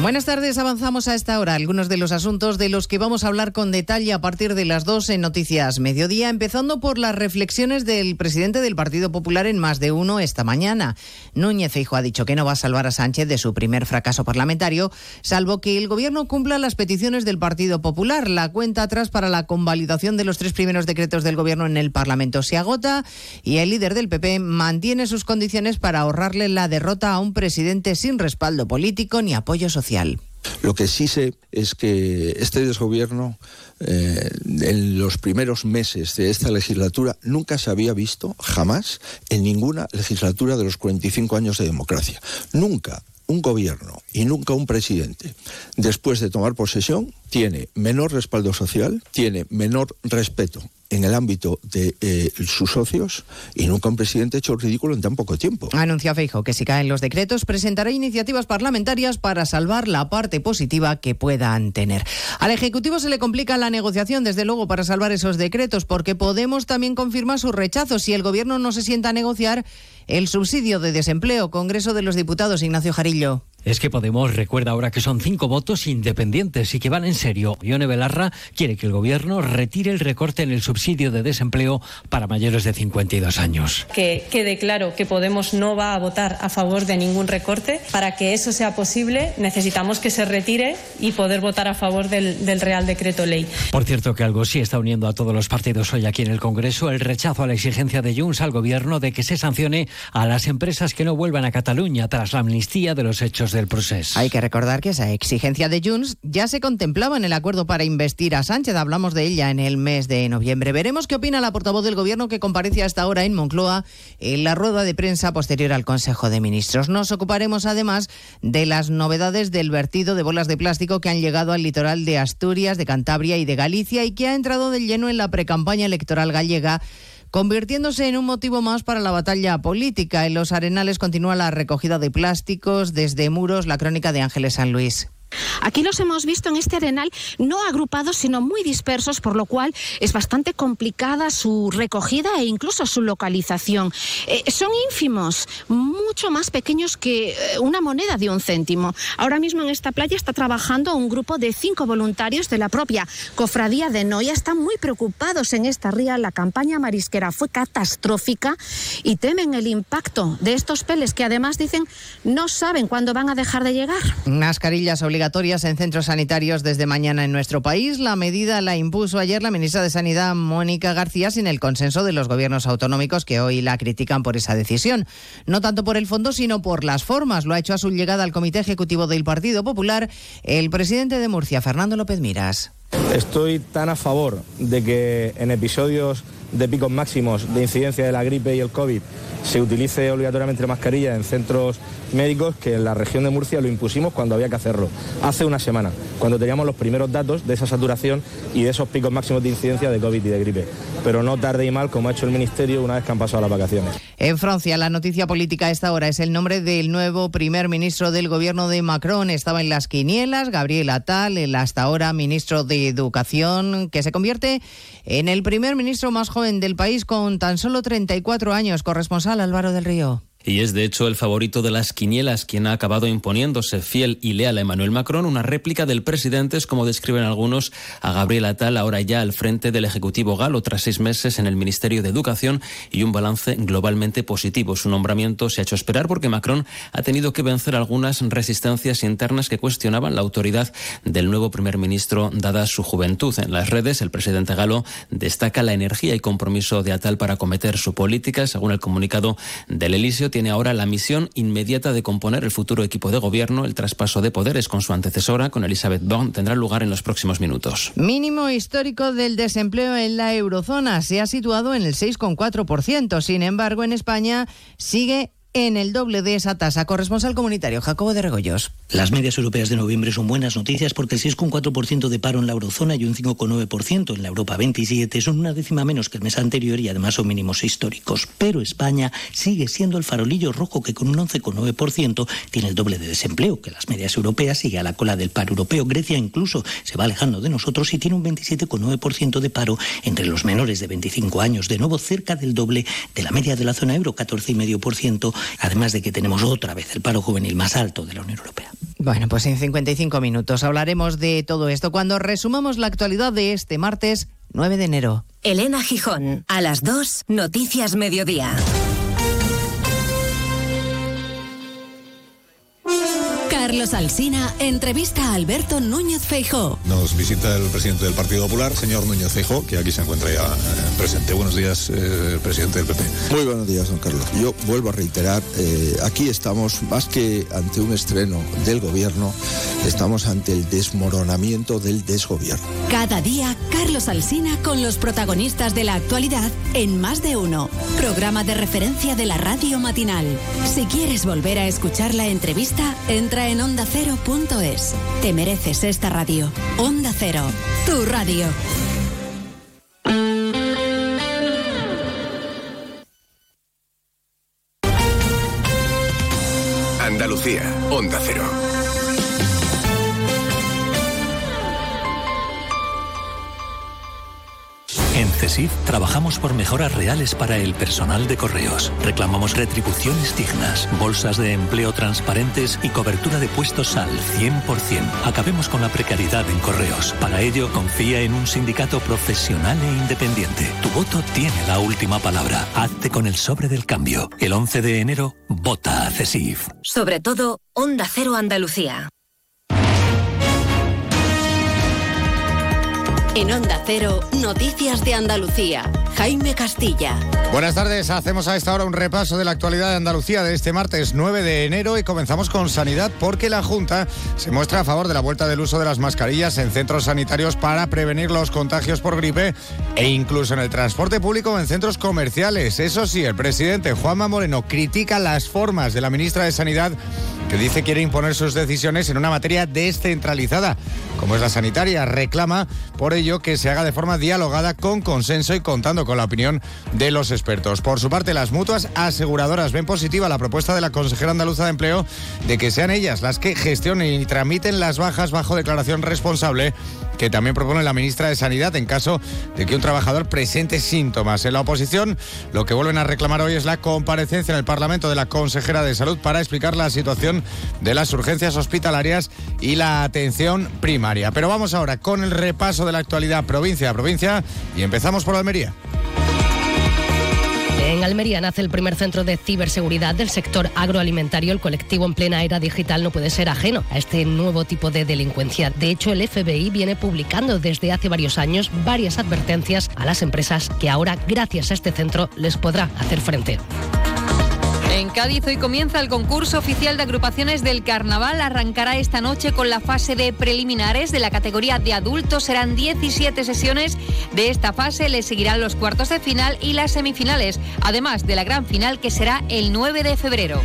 Buenas tardes, avanzamos a esta hora algunos de los asuntos de los que vamos a hablar con detalle a partir de las dos en Noticias Mediodía, empezando por las reflexiones del presidente del Partido Popular en más de uno esta mañana. Núñez Feijo ha dicho que no va a salvar a Sánchez de su primer fracaso parlamentario, salvo que el gobierno cumpla las peticiones del Partido Popular. La cuenta atrás para la convalidación de los tres primeros decretos del gobierno en el Parlamento se agota y el líder del PP mantiene sus condiciones para ahorrarle la derrota a un presidente sin respaldo político ni apoyo social. Lo que sí sé es que este desgobierno eh, en los primeros meses de esta legislatura nunca se había visto jamás en ninguna legislatura de los 45 años de democracia. Nunca un gobierno y nunca un presidente, después de tomar posesión, tiene menor respaldo social, tiene menor respeto en el ámbito de eh, sus socios y nunca un presidente ha hecho ridículo en tan poco tiempo. Anuncia Feijo que si caen los decretos presentará iniciativas parlamentarias para salvar la parte positiva que puedan tener. Al Ejecutivo se le complica la negociación, desde luego, para salvar esos decretos, porque Podemos también confirma su rechazo si el Gobierno no se sienta a negociar el subsidio de desempleo. Congreso de los Diputados, Ignacio Jarillo. Es que Podemos recuerda ahora que son cinco votos independientes y que van en serio. Ione Belarra quiere que el gobierno retire el recorte en el subsidio de desempleo para mayores de 52 años. Que quede claro que Podemos no va a votar a favor de ningún recorte. Para que eso sea posible, necesitamos que se retire y poder votar a favor del, del Real Decreto Ley. Por cierto, que algo sí está uniendo a todos los partidos hoy aquí en el Congreso, el rechazo a la exigencia de Junts al gobierno de que se sancione a las empresas que no vuelvan a Cataluña tras la amnistía de los hechos del proceso. Hay que recordar que esa exigencia de Junts ya se contemplaba en el acuerdo para investir a Sánchez. Hablamos de ella en el mes de noviembre. Veremos qué opina la portavoz del Gobierno que comparece hasta ahora en Moncloa en la rueda de prensa posterior al Consejo de Ministros. Nos ocuparemos además de las novedades del vertido de bolas de plástico que han llegado al litoral de Asturias, de Cantabria y de Galicia y que ha entrado de lleno en la precampaña electoral gallega convirtiéndose en un motivo más para la batalla política. En los arenales continúa la recogida de plásticos desde muros, la crónica de Ángeles San Luis. Aquí los hemos visto en este arenal no agrupados, sino muy dispersos, por lo cual es bastante complicada su recogida e incluso su localización. Eh, son ínfimos, mucho más pequeños que eh, una moneda de un céntimo. Ahora mismo en esta playa está trabajando un grupo de cinco voluntarios de la propia cofradía de Noia. Están muy preocupados en esta ría. La campaña marisquera fue catastrófica y temen el impacto de estos peles que además dicen no saben cuándo van a dejar de llegar. Mascarillas obligatorias en centros sanitarios desde mañana en nuestro país. La medida la impuso ayer la ministra de Sanidad, Mónica García, sin el consenso de los gobiernos autonómicos que hoy la critican por esa decisión. No tanto por el fondo, sino por las formas. Lo ha hecho a su llegada al Comité Ejecutivo del Partido Popular el presidente de Murcia, Fernando López Miras. Estoy tan a favor de que en episodios de picos máximos de incidencia de la gripe y el COVID se utilice obligatoriamente mascarilla en centros médicos que en la región de Murcia lo impusimos cuando había que hacerlo. Hace una semana, cuando teníamos los primeros datos de esa saturación y de esos picos máximos de incidencia de COVID y de gripe. Pero no tarde y mal como ha hecho el Ministerio una vez que han pasado las vacaciones. En Francia, la noticia política a esta hora es el nombre del nuevo primer ministro del gobierno de Macron. Estaba en las quinielas, Gabriel Attal, el hasta ahora ministro de Educación, que se convierte en el primer ministro más joven del país con tan solo 34 años. Corresponsal Álvaro del Río. Y es de hecho el favorito de las quinielas quien ha acabado imponiéndose fiel y leal a Emmanuel Macron, una réplica del presidente, es como describen algunos a Gabriel Attal, ahora ya al frente del Ejecutivo galo, tras seis meses en el Ministerio de Educación y un balance globalmente positivo. Su nombramiento se ha hecho esperar porque Macron ha tenido que vencer algunas resistencias internas que cuestionaban la autoridad del nuevo primer ministro, dada su juventud. En las redes, el presidente galo destaca la energía y compromiso de Attal para cometer su política. Según el comunicado del Elíseo, tiene ahora la misión inmediata de componer el futuro equipo de gobierno. El traspaso de poderes con su antecesora, con Elizabeth Borne, tendrá lugar en los próximos minutos. Mínimo histórico del desempleo en la eurozona se ha situado en el 6,4%. Sin embargo, en España sigue en el doble de esa tasa. Corresponsal comunitario Jacobo de Regoyos. Las medias europeas de noviembre son buenas noticias porque el 6,4% de paro en la eurozona y un 5,9% en la Europa 27 son una décima menos que el mes anterior y además son mínimos históricos. Pero España sigue siendo el farolillo rojo que con un 11,9% tiene el doble de desempleo que las medias europeas, sigue a la cola del paro europeo. Grecia incluso se va alejando de nosotros y tiene un 27,9% de paro entre los menores de 25 años, de nuevo cerca del doble de la media de la zona euro, 14,5%, además de que tenemos otra vez el paro juvenil más alto de la Unión Europea. Bueno, pues en 55 minutos hablaremos de todo esto cuando resumamos la actualidad de este martes 9 de enero. Elena Gijón, a las 2, Noticias Mediodía. Carlos Alsina entrevista a Alberto Núñez Feijó. Nos visita el presidente del Partido Popular, señor Núñez Feijó, que aquí se encuentra ya eh, presente. Buenos días, eh, presidente del PP. Muy buenos días, don Carlos. Yo vuelvo a reiterar, eh, aquí estamos más que ante un estreno del gobierno, estamos ante el desmoronamiento del desgobierno. Cada día, Carlos Alsina con los protagonistas de la actualidad en Más de Uno, programa de referencia de la radio matinal. Si quieres volver a escuchar la entrevista, entra en ondacero.es. Te mereces esta radio. Onda Cero, tu radio. Andalucía, Onda Cero. Trabajamos por mejoras reales para el personal de correos. Reclamamos retribuciones dignas, bolsas de empleo transparentes y cobertura de puestos al 100%. Acabemos con la precariedad en correos. Para ello, confía en un sindicato profesional e independiente. Tu voto tiene la última palabra. Hazte con el sobre del cambio. El 11 de enero, vota a CESIF. Sobre todo, Onda Cero Andalucía. En Onda Cero, Noticias de Andalucía. Jaime Castilla. Buenas tardes, hacemos a esta hora un repaso de la actualidad de Andalucía de este martes 9 de enero y comenzamos con sanidad porque la Junta se muestra a favor de la vuelta del uso de las mascarillas en centros sanitarios para prevenir los contagios por gripe e incluso en el transporte público en centros comerciales. Eso sí, el presidente Juanma Moreno critica las formas de la ministra de Sanidad que dice quiere imponer sus decisiones en una materia descentralizada, como es la sanitaria. Reclama por ello que se haga de forma dialogada, con consenso y contando con la opinión de los expertos. Por su parte, las mutuas aseguradoras ven positiva la propuesta de la consejera andaluza de empleo de que sean ellas las que gestionen y tramiten las bajas bajo declaración responsable que también propone la ministra de Sanidad en caso de que un trabajador presente síntomas. En la oposición, lo que vuelven a reclamar hoy es la comparecencia en el Parlamento de la consejera de Salud para explicar la situación de las urgencias hospitalarias y la atención primaria. Pero vamos ahora con el repaso de la actualidad provincia a provincia y empezamos por Almería. En Almería nace el primer centro de ciberseguridad del sector agroalimentario. El colectivo en plena era digital no puede ser ajeno a este nuevo tipo de delincuencia. De hecho, el FBI viene publicando desde hace varios años varias advertencias a las empresas que ahora, gracias a este centro, les podrá hacer frente. En Cádiz hoy comienza el concurso oficial de agrupaciones del carnaval. Arrancará esta noche con la fase de preliminares de la categoría de adultos. Serán 17 sesiones de esta fase. Le seguirán los cuartos de final y las semifinales, además de la gran final que será el 9 de febrero.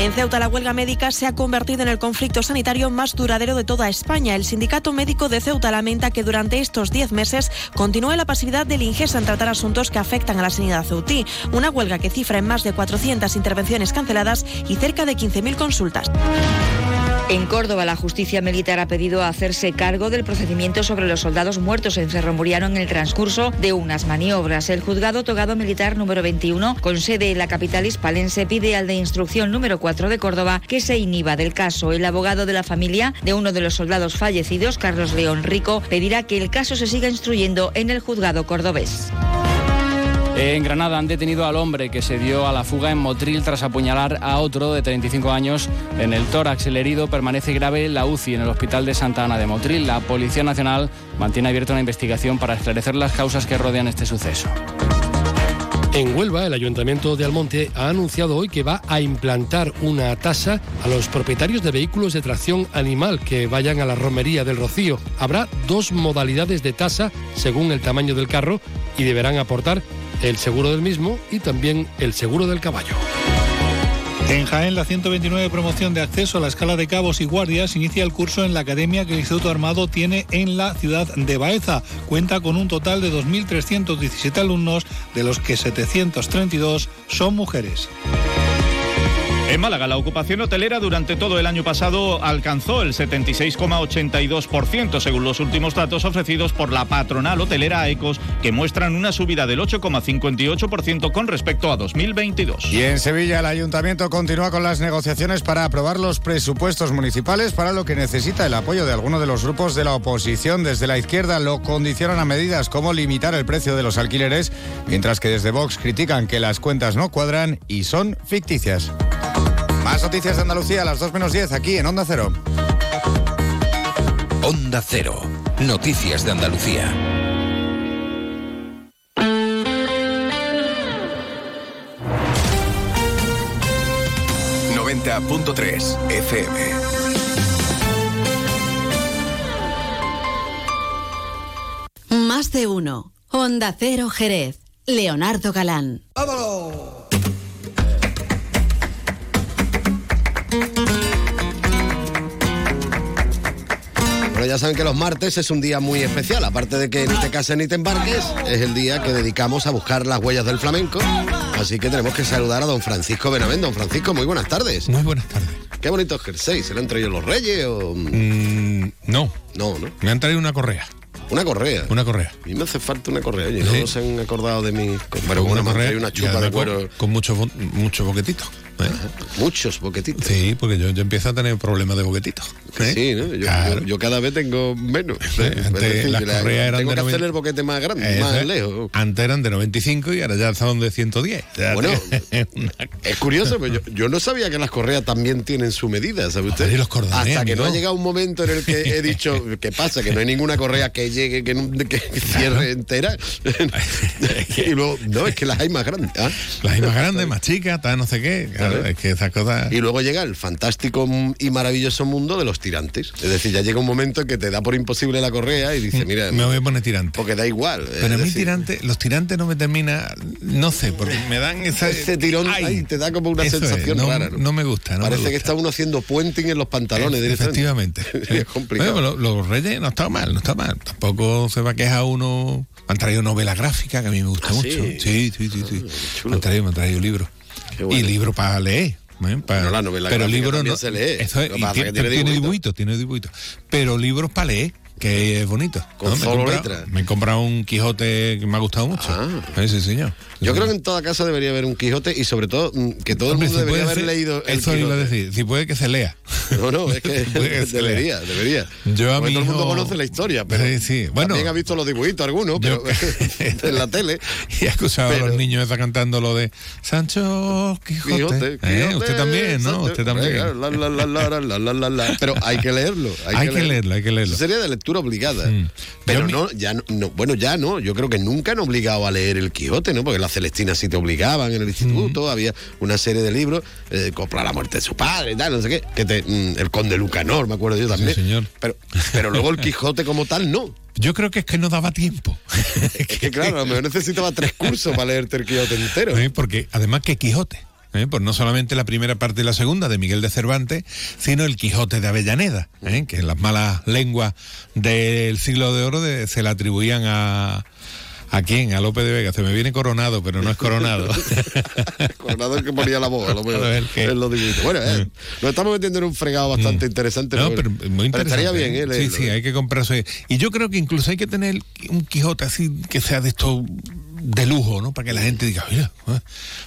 En Ceuta, la huelga médica se ha convertido en el conflicto sanitario más duradero de toda España. El Sindicato Médico de Ceuta lamenta que durante estos 10 meses continúe la pasividad del Ingesa en tratar asuntos que afectan a la sanidad ceutí. Una huelga que cifra en más de 400 intervenciones canceladas y cerca de 15.000 consultas. En Córdoba, la justicia militar ha pedido hacerse cargo del procedimiento sobre los soldados muertos en Cerro Muriano en el transcurso de unas maniobras. El juzgado togado militar número 21, con sede en la capital hispalense, pide al de instrucción número 4 de Córdoba que se inhiba del caso. El abogado de la familia de uno de los soldados fallecidos, Carlos León Rico, pedirá que el caso se siga instruyendo en el juzgado cordobés. En Granada han detenido al hombre que se dio a la fuga en Motril tras apuñalar a otro de 35 años en el tórax. El herido permanece grave en la UCI en el Hospital de Santa Ana de Motril. La Policía Nacional mantiene abierta una investigación para esclarecer las causas que rodean este suceso. En Huelva, el Ayuntamiento de Almonte ha anunciado hoy que va a implantar una tasa a los propietarios de vehículos de tracción animal que vayan a la romería del Rocío. Habrá dos modalidades de tasa según el tamaño del carro y deberán aportar el seguro del mismo y también el seguro del caballo. En Jaén, la 129 promoción de acceso a la escala de cabos y guardias inicia el curso en la academia que el Instituto Armado tiene en la ciudad de Baeza. Cuenta con un total de 2.317 alumnos, de los que 732 son mujeres. En Málaga, la ocupación hotelera durante todo el año pasado alcanzó el 76,82%, según los últimos datos ofrecidos por la patronal hotelera ECOS, que muestran una subida del 8,58% con respecto a 2022. Y en Sevilla, el ayuntamiento continúa con las negociaciones para aprobar los presupuestos municipales, para lo que necesita el apoyo de algunos de los grupos de la oposición. Desde la izquierda lo condicionan a medidas como limitar el precio de los alquileres, mientras que desde Vox critican que las cuentas no cuadran y son ficticias. Más noticias de Andalucía a las 2 menos 10 aquí en Onda Cero. Onda Cero. Noticias de Andalucía. .3 FM. Más de uno. Onda Cero Jerez. Leonardo Galán. ¡Vámonos! Bueno, ya saben que los martes es un día muy especial. Aparte de que ni te cases ni te embarques, es el día que dedicamos a buscar las huellas del flamenco. Así que tenemos que saludar a don Francisco Benavent. Don Francisco, muy buenas tardes. Muy buenas tardes. Qué bonitos jerseys. ¿Se lo han traído los reyes o...? Mm, no. No, ¿no? Me han traído una correa. Una correa. Una correa. A mí me hace falta una correa. Oye, no se han acordado de mí. Pero una, una correa y una chupa de cuero. Con, muchos muchos boquetitos. ¿Eh? Muchos boquetitos. Sí, porque yo, yo empiezo a tener problemas de boquetitos. ¿eh? Sí, ¿no? Yo, Claro. yo- yo cada vez tengo menos. antes las la- correas eran tengo de que 90. hacer el boquete más grande, Eso más lejos. Antes eran de 95 y ahora ya son de 110. Ya Bueno, una- Es curioso, pero yo, yo no sabía que las correas también tienen su medida, ¿sabe usted? Y los cordones, Hasta que no ha llegado un momento en el que he dicho, ¿qué pasa? Que no hay ninguna correa que llegue, que, no- que cierre entera. y luego, no, es que las hay más grandes. ¿ah? Las hay más grandes, más chicas, tal, no sé qué. Claro, es que esas cosas. Y luego llega el fantástico y maravilloso mundo de los tirantes. Es decir, ya llega un momento en que te da por imposible la correa y dice, mira, Mm, Me voy a poner tirante. porque da igual. Pero a mí decir, tirante, los tirantes no me termina, no sé, porque me dan esa, Ese tirón Ay, ay, te da como una sensación no, rara. ¿no? no me gusta. No Parece me que está uno haciendo puenting en los pantalones. Eh. Efectivamente. es complicado. Bueno, lo- los reyes no está mal, no está mal. Tampoco se va a quejar uno. Me han traído novela gráfica que a mí me gusta ¿Ah, mucho. sí? Sí, sí, sí, sí. me han traído, me han traído libros. Bueno. Y libros para leer. ¿eh? Para- Bueno, la novela pero también no, se lee. Eso es, tiene, tiene tiene dibujito. dibujitos, tiene dibujitos. Pero libros para leer, que es bonito. Con ¿no? Me he solo comprado- letras. Me he comprado un Quijote que me ha gustado mucho. Sí, sí, señor. Yo creo que en toda casa debería haber un Quijote y sobre todo mm, que todo el mundo debería haber leído el Eso iba a decir, si puede que se lea. No, no, es que, que debería, debería. Yo a mí todo el mundo conoce la historia, pero sí. Bueno, también ha visto los dibujitos algunos, pero en la tele. Y ha escuchado a los niños está cantando lo de Sancho Quijote. Quijote, eh, Quijote Usted también, ¿no? Sancho, usted también. Eh, pero hay que leerlo. Hay, que, leerlo, hay que leerlo. Sería de lectura obligada. Mm. Pero no, ya no, no, bueno, ya no. Yo creo que nunca han obligado a leer el Quijote, ¿no? Porque la Celestinas sí te obligaban en el instituto, Mm. había una serie de libros, eh, Copla la muerte de su padre y tal, no sé qué, que te, mm, el Conde Lucanor, me acuerdo yo también. señor. Pero, pero luego el Quijote como tal, no. Yo creo que es que no daba tiempo. Es que claro, a lo mejor necesitaba tres cursos para leerte el Quijote entero. ¿Eh? Porque además que Quijote. ¿eh? Pues no solamente la primera parte y la segunda de Miguel de Cervantes, sino el Quijote de Avellaneda, ¿eh? que en las malas lenguas del siglo de oro de- se le atribuían a. ¿A quién? A Lope de Vega. Se me viene coronado, pero no es coronado. Coronado el que ponía la voz, lo mejor. El que- dibujos. Bueno, eh, nos estamos metiendo en un fregado bastante interesante. No, pero muy interesante. estaría bien, ¿eh? Sí, leerlo. sí, hay que comprarse. Y yo creo que incluso hay que tener un Quijote así que sea de esto de lujo, ¿no? Para que la gente diga, mira, eh,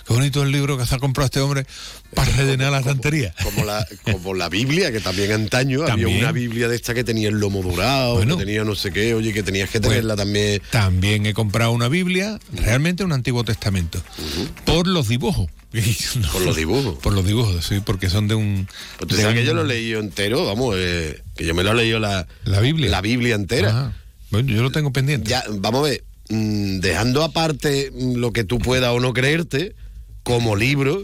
qué bonito el libro que se ha comprado este hombre para rellenar la estantería. Como la, como la Biblia, que también antaño También. había una Biblia de esta que tenía el lomo dorado, Bueno. que tenía no sé qué, oye, que tenías que Pues, tenerla también. También he comprado una Biblia, realmente un Antiguo Testamento, por los dibujos. Por los dibujos. Por los dibujos, sí, porque son de un. Pues tú de sabes que yo lo he leído entero, vamos, eh, que yo me lo he leído la, La Biblia. la Biblia entera. Ajá. Bueno, yo lo tengo pendiente. Ya, vamos a ver, dejando aparte mm, lo que tú puedas o no creerte, como libro,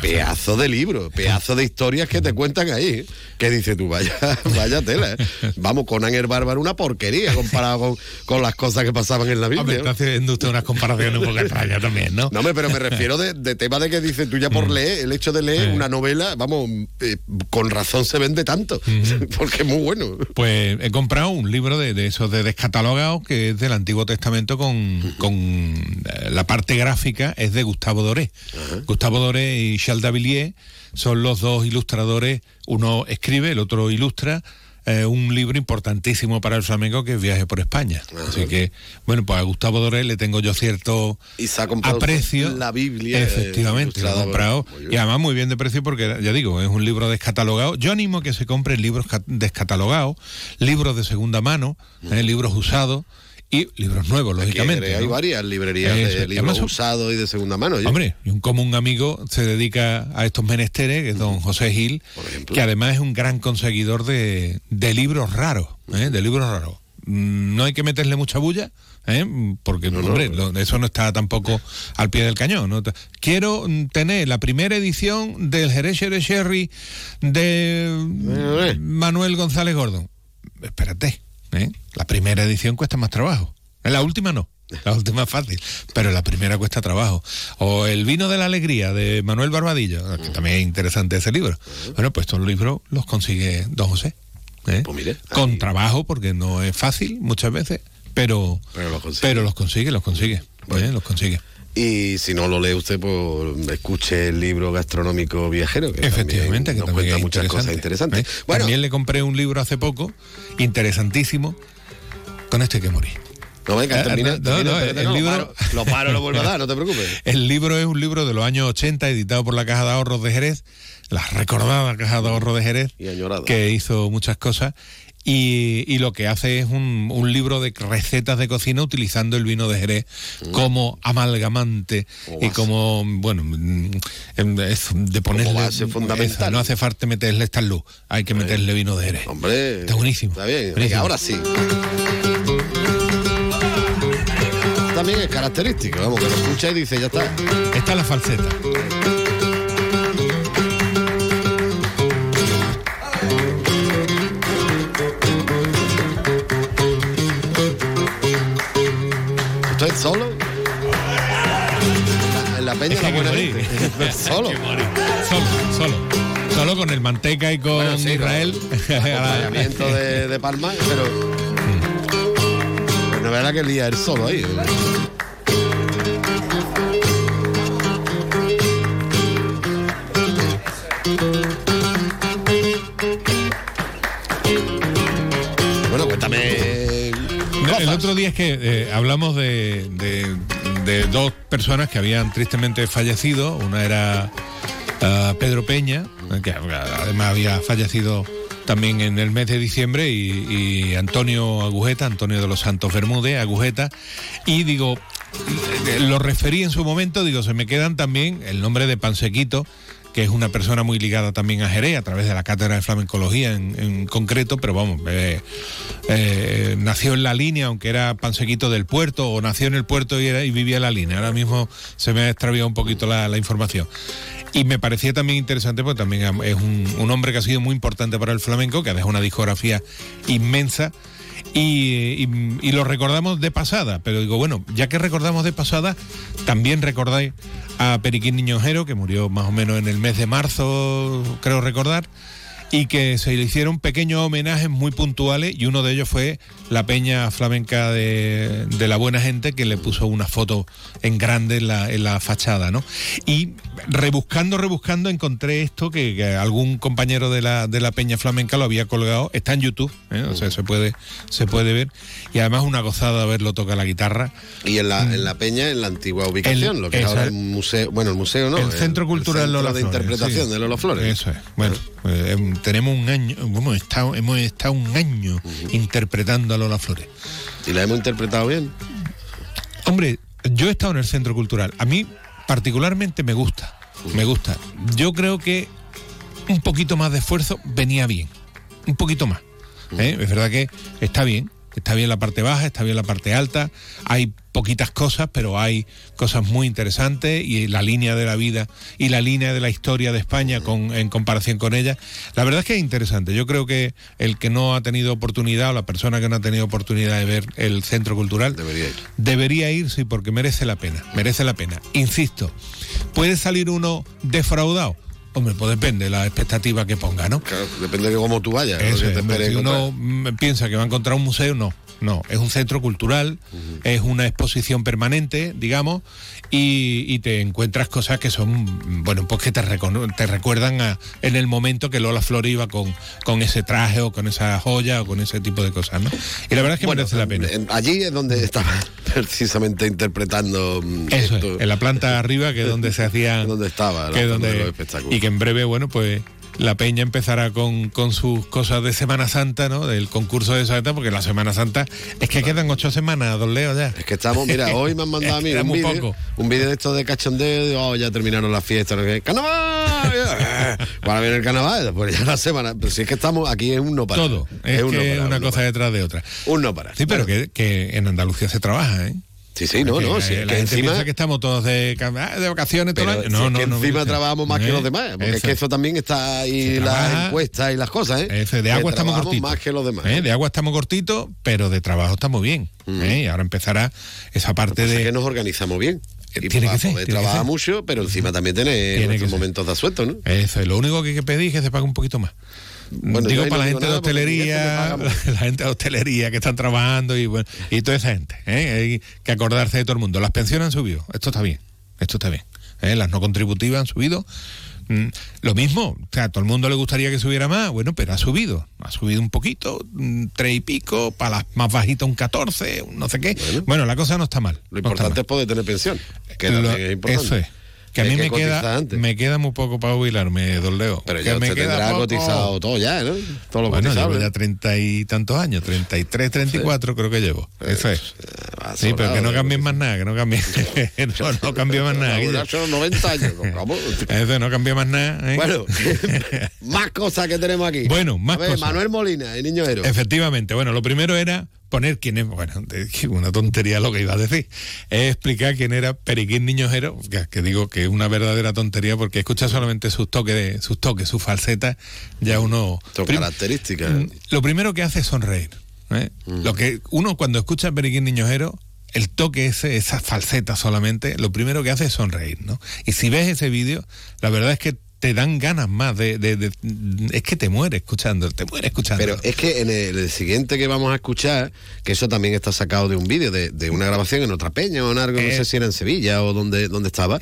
pedazo de libro, pedazo de historias que te cuentan ahí. Que dices tú, vaya, vaya tela. ¿eh? Vamos, Conan el Bárbaro, una porquería comparado con, con las cosas que pasaban en la Biblia. Hombre, está haciendo usted unas comparaciones un poco extrañas también, ¿no? No, hombre, pero me refiero de, de tema de que dices tú ya por leer, el hecho de leer una novela, vamos, eh, con razón se vende tanto, porque es muy bueno. Pues he comprado un libro de, de esos de descatalogados que es del Antiguo Testamento con, con eh, la parte gráfica, es de Gustavo Doré. Gustavo Doré y Davillier son los dos ilustradores, uno escribe, el otro ilustra. eh, un libro importantísimo para el flamenco que es Viaje por España. Así que, bueno, pues a Gustavo Doré le tengo yo cierto Y se ha comprado aprecio. la Biblia. eh, Efectivamente, lo por- comprado. Y además muy bien de precio porque, ya digo, es un libro descatalogado. Yo animo que se compren libros ca- descatalogados, libros de segunda mano, eh, libros usados y libros nuevos, lógicamente. Hay ¿no? varias librerías Eso, de libros usados y de segunda mano. Hombre, y un común amigo se dedica a estos menesteres, que es don José Gil, que además es un gran conseguidor de, de libros raros, ¿eh? de libros raros. Mm, No hay que meterle mucha bulla, ¿eh? porque hombre, lo- eso no está tampoco al pie del cañón. ¿no? Quiero tener la primera edición del Jerez Jerez Sherry de Manuel González Gordon. Espérate, ¿eh? la primera edición cuesta más trabajo. En la última no. La última es fácil, pero la primera cuesta trabajo. O El vino de la alegría de Manuel Barbadillo, que también es interesante ese libro. Bueno, pues estos libros los consigue don José. ¿eh? Con trabajo, porque no es fácil muchas veces, pero, pero, los consigue, los consigue. ¿eh? Los consigue. Y si no lo lee usted, pues escuche el libro gastronómico viajero, que Efectivamente, que nos también cuenta muchas cosas interesante, interesantes. ¿eh? También le compré un libro hace poco, interesantísimo, con este que morí. No, venga, Eh, termina, no, no, el no, libro- paro, lo paro, lo vuelvo a dar, no te preocupes. El libro es un libro de los años 80, editado por la Caja de Ahorros de Jerez, la recordada Caja de Ahorros de Jerez, que hizo muchas cosas. Y, y lo que hace es un, un libro de recetas de cocina utilizando el vino de Jerez Mm. como amalgamante y como, bueno, mm, em, es de ponerle... base fundamental. Esa, no hace falta meterle esta luz, hay que meterle vino de Jerez. Hombre, está buenísimo. Está bien, buenísimo. ahora sí. También es característico, vamos, que lo escucha y dice, ya está. Esta es la falseta. Solo? En la peña Es que hay la buena gente. Solo. Solo, solo. Solo con el manteca y con Bueno, sí, Israel. acompañamiento de, de Palma, pero. Pues no verá que lía él solo ahí. Otro día es que eh, hablamos de, de- de dos personas que habían tristemente fallecido. Una era ah, Pedro Peña, eh, que además había fallecido también en el mes de diciembre, y, y Antonio Agujeta, Antonio de los Santos Bermúdez, Agujeta. Y digo, eh, lo referí en su momento, digo, se me quedan también el nombre de Pansequito que es una persona muy ligada también a Jerez, a través de la cátedra de flamencología en, concreto, pero vamos, eh, eh, nació en la línea, aunque era pansequito del puerto, o nació en el puerto y, era- y vivía en la línea. Ahora mismo se me ha extraviado un poquito la, la información. Y me parecía también interesante, porque también es un, un hombre que ha sido muy importante para el flamenco, que ha dejado una discografía inmensa. Y, lo recordamos de pasada, pero digo, bueno, ya que recordamos de pasada, también recordáis a Periquín Niñojero, que murió más o menos en el mes de marzo, creo recordar, y que se le hicieron pequeños homenajes muy puntuales, y uno de ellos fue la peña flamenca de, de la buena gente, que le puso una foto en grande en la, en la fachada, ¿no? Y rebuscando, rebuscando, encontré esto que, que algún compañero de la, de la peña flamenca lo había colgado, está en YouTube, ¿eh? o sea, se puede, se puede ver, y además una gozada verlo tocar la guitarra. Y en la, en la peña, en la antigua ubicación, El- lo que es ahora el museo, bueno, el museo no. el Centro Cultural Centro Lola de Flores, interpretación sí. de Lola Flores. Eso es. Bueno, eh, em, tenemos un año, hemos estado, hemos estado un año interpretando Lola Flores. ¿Y la hemos interpretado bien? Hombre, yo he estado en el Centro Cultural. A mí particularmente me gusta, me gusta. Yo creo que un poquito más de esfuerzo venía bien, un poquito más. ¿eh? Es verdad que está bien, Está bien la parte baja, está bien la parte alta. Hay poquitas cosas, pero hay cosas muy interesantes y la línea de la vida y la línea de la historia de España con, en comparación con ella. La verdad es que es interesante. Yo creo que el que no ha tenido oportunidad o la persona que no ha tenido oportunidad de ver el centro cultural debería ir. Debería ir, sí, porque merece la pena. Merece la pena. Insisto, ¿puede salir uno defraudado? Hombre, pues depende de la expectativa que ponga, ¿no? Claro, depende de cómo tú vayas. Eso te hombre, esperes si uno mm, piensa que va a encontrar un museo, no. No, es un centro cultural, es una exposición permanente, digamos, y, y te encuentras cosas que son, bueno, pues que te, recuerdan a, en el momento que Lola Flor iba con, con ese traje o con esa joya o con ese tipo de cosas, ¿no? Y la verdad es que Bueno, merece la pena. en- Allí es donde estaba precisamente interpretando mm, Eso esto. es, en la planta arriba, que es donde se hacía... donde estaba, que es la- donde- los espectáculos. y que en breve, bueno, pues la peña empezará con, con sus cosas de Semana Santa, ¿no? Del concurso de Santa, porque la Semana Santa es que quedan ocho semanas, don Leo, ya. Es que estamos, mira, hoy me han mandado a mí un vídeo, un vídeo de esto de cachondeo, de, oh, ya terminaron las fiestas, no. ¡Carnaval! Ahora viene el carnaval, después ya la semana. Pero si es que estamos aquí es un no parar. Todo, es, un no que parar, una un no cosa detrás de otra. Un no parar. Sí, pero que, que en Andalucía se trabaja, ¿eh? Sí, sí, no, Que, no, eh, sí, es la que gente encima- que estamos todos de, ah, de vacaciones todo el año. si No, es no, que no. encima trabajamos más que ¿eh? los demás, porque es Eso. que eso también está ahí las encuestas y las cosas, ¿eh? Eso, de Que agua estamos cortitos. más que los demás. ¿eh? De agua estamos cortitos, pero de trabajo estamos bien. ¿eh? Y ahora empezará esa parte de. que nos organizamos bien. Y tiene que ser, poder tiene que trabajar ser. mucho, pero encima también Tiene que momentos de asueto, ¿no? Eso, y lo único que hay que pedir es que se pague un poquito más. Bueno, digo para no la gente de hostelería, la gente de hostelería que están trabajando y bueno, y toda esa gente, ¿eh? hay que acordarse de todo el mundo. Las pensiones han subido, esto está bien, esto está bien. ¿eh? Las no contributivas han subido. Mm, lo mismo, o sea, a todo el mundo le gustaría que subiera más, bueno, pero ha subido, ha subido un poquito, tres y pico, para las más bajitas un 14, un no sé qué. Bueno, la cosa no está mal. Lo importante es poder tener pensión, que Lo- es importante. Eso es. Que a mí me queda, antes. me queda muy poco para jubilarme, don Leo. Pero ya me queda tendrá poco. cotizado todo ya, ¿no? Todo lo Bueno, llevo ya treinta y tantos años, 33, 34 creo que llevo. Eso es. Sí, pero que no cambien más nada, que no cambien. no, no cambie más nada. Ya son 90 años. Eso no cambia más nada. ¿eh? Bueno, más cosas que tenemos aquí. Bueno, más A ver, cosas. Manuel Molina, el niño héroe. Efectivamente, bueno, lo primero era poner quién es, bueno, una tontería lo que iba a decir, es explicar quién era Periquín Niñojero, que, que digo que es una verdadera tontería porque escucha solamente sus toques, de, sus toques, sus falsetas, ya uno... Prim- características. Mm, Lo primero que hace es sonreír. ¿eh? Lo que uno cuando escucha a Periquín Niñojero, el toque ese, esa falseta solamente, lo primero que hace es sonreír, ¿no? Y si ves ese vídeo, la verdad es que te dan ganas más de, de- de- es que te mueres escuchando, te mueres escuchando. Pero es que en el, el siguiente que vamos a escuchar, que eso también está sacado de un vídeo, de, de una grabación en otra peña o en algo, no Eh. sé si era en Sevilla o donde, donde estaba,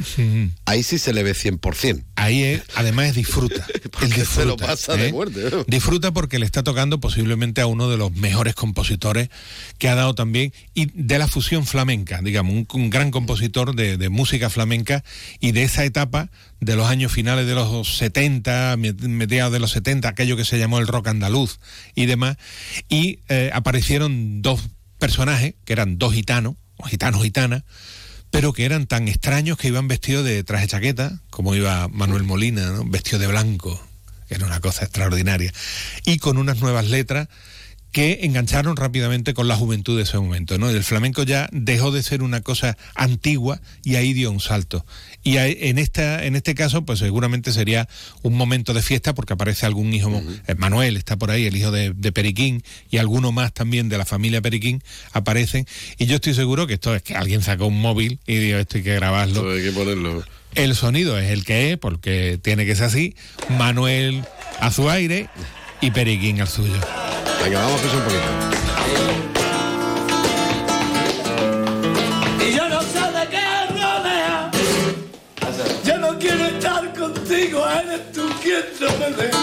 ahí sí se le ve 100%. Ahí es, además es disfruta. Él disfruta, se lo pasa de ¿eh? muerte, ¿no? Disfruta porque le está tocando posiblemente a uno de los mejores compositores que ha dado también, y de la fusión flamenca, digamos, un, un gran compositor de, de música flamenca y de esa etapa de los años finales de los 70, me- mediados de los 70, aquello que se llamó el rock andaluz y demás, y eh, aparecieron dos personajes, que eran dos gitanos, o gitanos gitanas, pero que eran tan extraños que iban vestidos de traje chaqueta, como iba Manuel Molina, vestido de blanco, era una cosa extraordinaria, y con unas nuevas letras que engancharon rápidamente con la juventud de ese momento, ¿no? El flamenco ya dejó de ser una cosa antigua y ahí dio un salto. Y en esta, en este caso, pues seguramente sería un momento de fiesta porque aparece algún hijo, eh, Manuel está por ahí, el hijo de, de Periquín, y alguno más también de la familia Periquín aparecen. Y yo estoy seguro que esto es que alguien sacó un móvil y dijo esto hay que grabarlo. Esto hay que ponerlo. El sonido es el que es, porque tiene que ser así. Manuel a su aire y Periquín al suyo. Venga, vamos a un poquito. Eres tú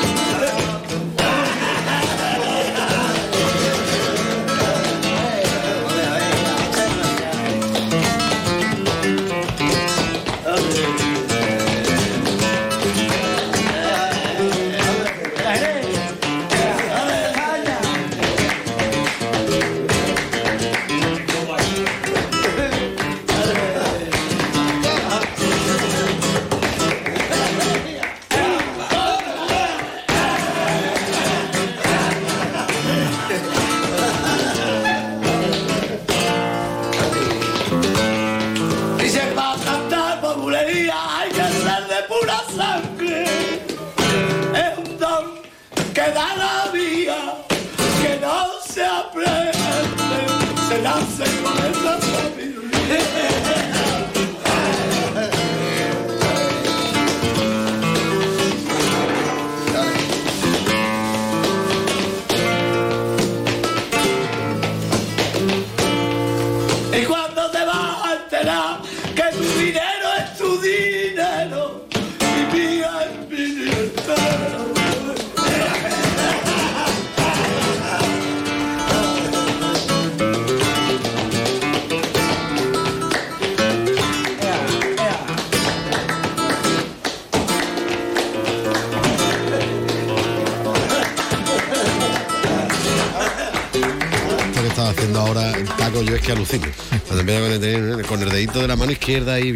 yo es que alucino. Cuando empieza con el, con el dedito de la mano izquierda y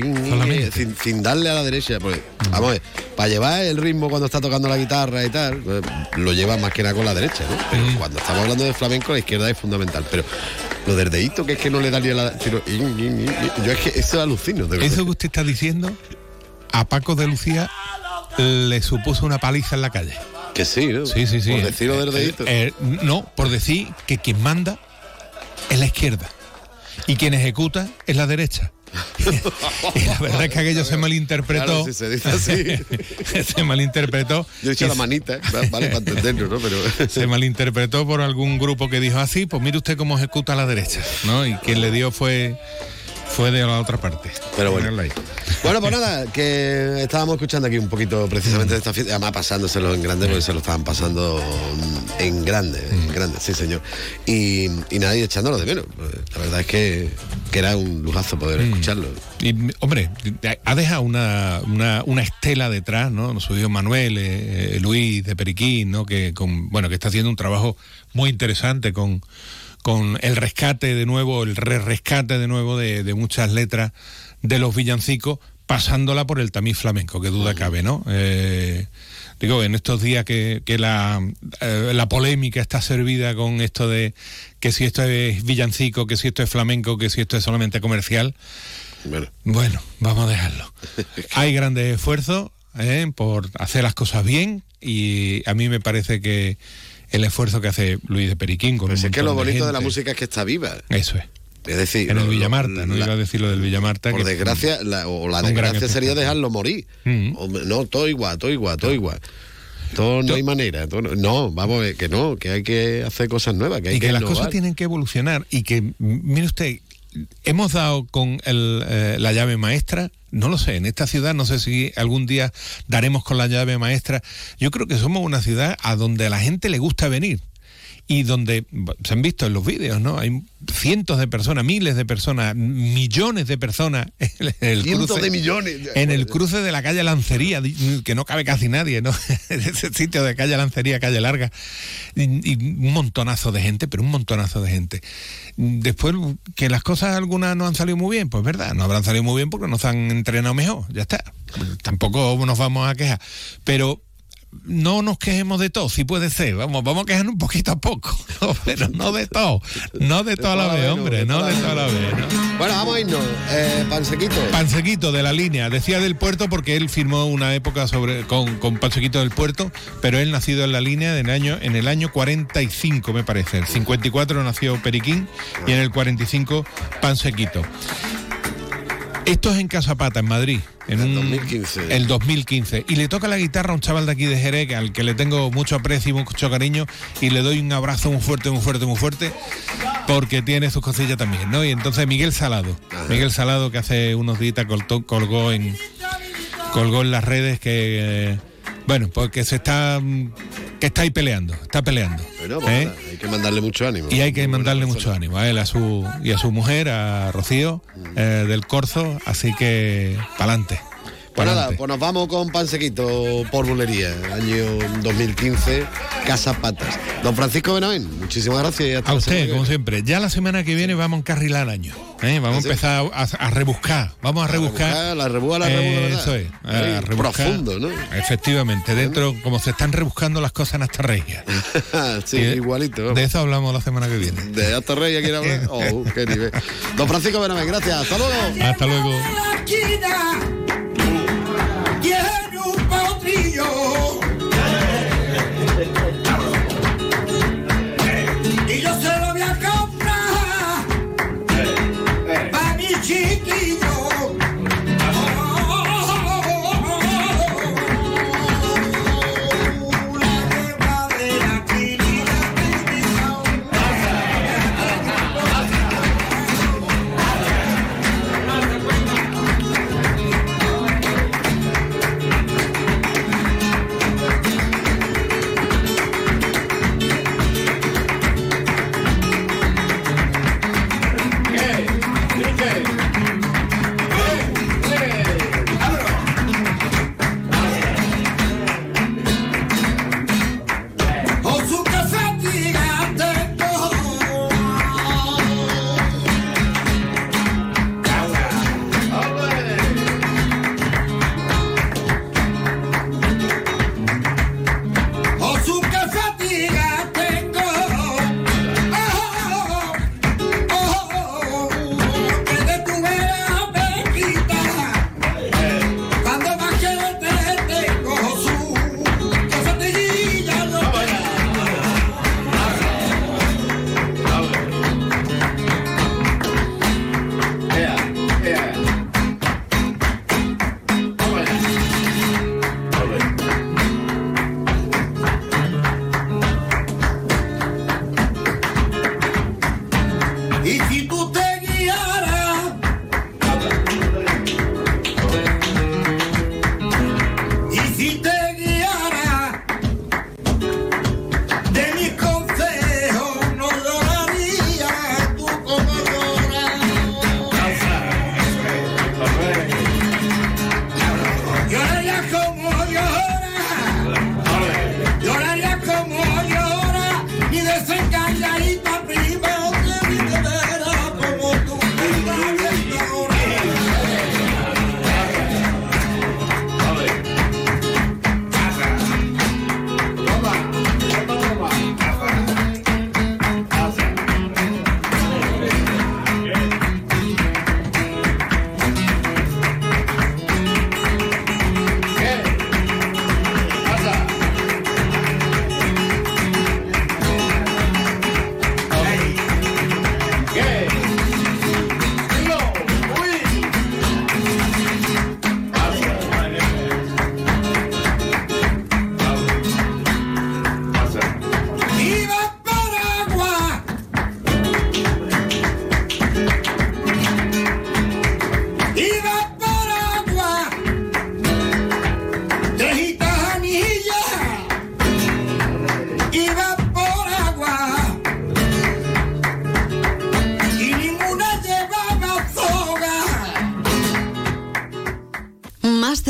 sin, sin darle a la derecha. Pues, vamos a ver, para llevar el ritmo cuando está tocando la guitarra y tal, pues, lo lleva más que nada con la derecha, ¿no? Pero cuando estamos hablando de flamenco, la izquierda es fundamental. Pero lo del dedito, que es que no le da ni a la. sino- yo es que eso alucino, de. Eso que usted está diciendo, a Paco de Lucía le supuso una paliza en la calle. Que sí, ¿no? Sí, sí, sí. Por decirlo del Eh, dedito. eh, no, por decir que quien manda es la izquierda y quien ejecuta es la derecha. y la verdad es que aquello se malinterpretó. Claro, si se dice así. se malinterpretó. Yo he dicho Y la manita, va- vale, para entenderlo, ¿no? Pero. se malinterpretó por algún grupo que dijo así, pues mire usted cómo ejecuta a la derecha, ¿no? Y quien le dio fue fue de la otra parte. Pero bueno. Bueno, pues nada, que estábamos escuchando aquí un poquito precisamente de esta fiesta, además pasándoselo en grande, porque se lo estaban pasando mm, en grande, en grande, sí señor. Y, y echándolo de menos. pues, La verdad es que, que era un lujazo poder escucharlo. Y, hombre, ha dejado una, una, una estela detrás, ¿no? Su hijo Manuel, eh, eh, Luis de Periquín, ¿no? Que, con, bueno, que está haciendo un trabajo muy interesante con, con el rescate de nuevo, el re-rescate de nuevo de, de muchas letras de los villancicos, pasándola por el tamiz flamenco, que duda cabe, ¿no? Eh, digo, en estos días que, que la, eh, la polémica está servida con esto de que si esto es villancico, que si esto es flamenco, que si esto es solamente comercial, bueno, vamos a dejarlo. Hay grandes esfuerzos ¿eh? por hacer las cosas bien y a mí me parece que el esfuerzo que hace Luis de Periquín con un es que lo bonito de la música es que está viva. Eso es. Es decir, En el Villamarta, no iba a decir lo del Villamarta. Por que- desgracia, la- o la desgracia sería dejarlo morir. Mm. No, todo igual, todo igual, todo igual. Todo no hay manera. todo no, vamos que no, que hay que hacer cosas nuevas, que hay y que, las innovar. cosas tienen que evolucionar y que, mire usted, hemos dado con el, eh, la llave maestra, no lo sé, en esta ciudad no sé si algún día daremos con la llave maestra. Yo creo que somos una ciudad a donde a la gente le gusta venir y donde se han visto en los vídeos, ¿no? Hay cientos de personas, miles de personas, millones de personas en el Cientos cruce- de millones. en el cruce de la calle Lancería, que no cabe casi nadie, ¿no? Ese sitio de calle Lancería, calle Larga, y, y un montonazo de gente, pero un montonazo de gente. Después, que las cosas algunas no han salido muy bien, pues verdad, no habrán salido muy bien porque nos han entrenado mejor, ya está. Tampoco nos vamos a quejar. Pero no nos quejemos de todo, si puede ser, vamos, vamos a quejarnos un poquito a poco, pero no de todo, no de toda la vez, hombre, no de toda la vez, ¿no? Bueno, vamos a irnos. Eh, Pansequito. Pansequito de la línea, decía del puerto porque él firmó una época sobre con, con Pansequito del puerto, pero él nacido en la línea del año, en el año 45 me parece. El 54 nació Periquín y en el 45 Pansequito. Esto es en Casapata, en Madrid. En El un- 2015. El 2015. Y le toca la guitarra a un chaval de aquí de Jerez, al que le tengo mucho aprecio y mucho cariño, y le doy un abrazo muy fuerte, muy fuerte, muy fuerte, porque tiene sus cosillas también, ¿no? Y entonces Miguel Salado. Miguel Salado, que hace unos días colgó en colgó en las redes que eh, bueno, pues que se está mm, que está ahí peleando, está peleando. Bueno, pues ¿eh? hay que mandarle mucho ánimo. Y hay que mandarle mucho ánimo a él, a su y a su mujer, a Rocío eh, del Corzo, así que pa'lante. Pues nada, pues nos vamos con Pansequito por bulería, año 2015, Casa Patas. Don Francisco Benavén, muchísimas gracias. y hasta A la usted, como siempre. Ya la semana que viene vamos a encarrilar año. ¿eh? Vamos ¿Ah, a empezar a, a rebuscar. Vamos a rebuscar. la rebúa, la rebúa, de verdad. Eso es. a Ahí, rebuscar. profundo, ¿no? Efectivamente. Dentro, como se están rebuscando las cosas en esta regia. sí, Y de- igualito. vamos. De eso hablamos la semana que viene. De Hasta Rey quiere hablar. Oh, qué nivel. Don Francisco Benavén, gracias. Hasta luego. Hasta luego. La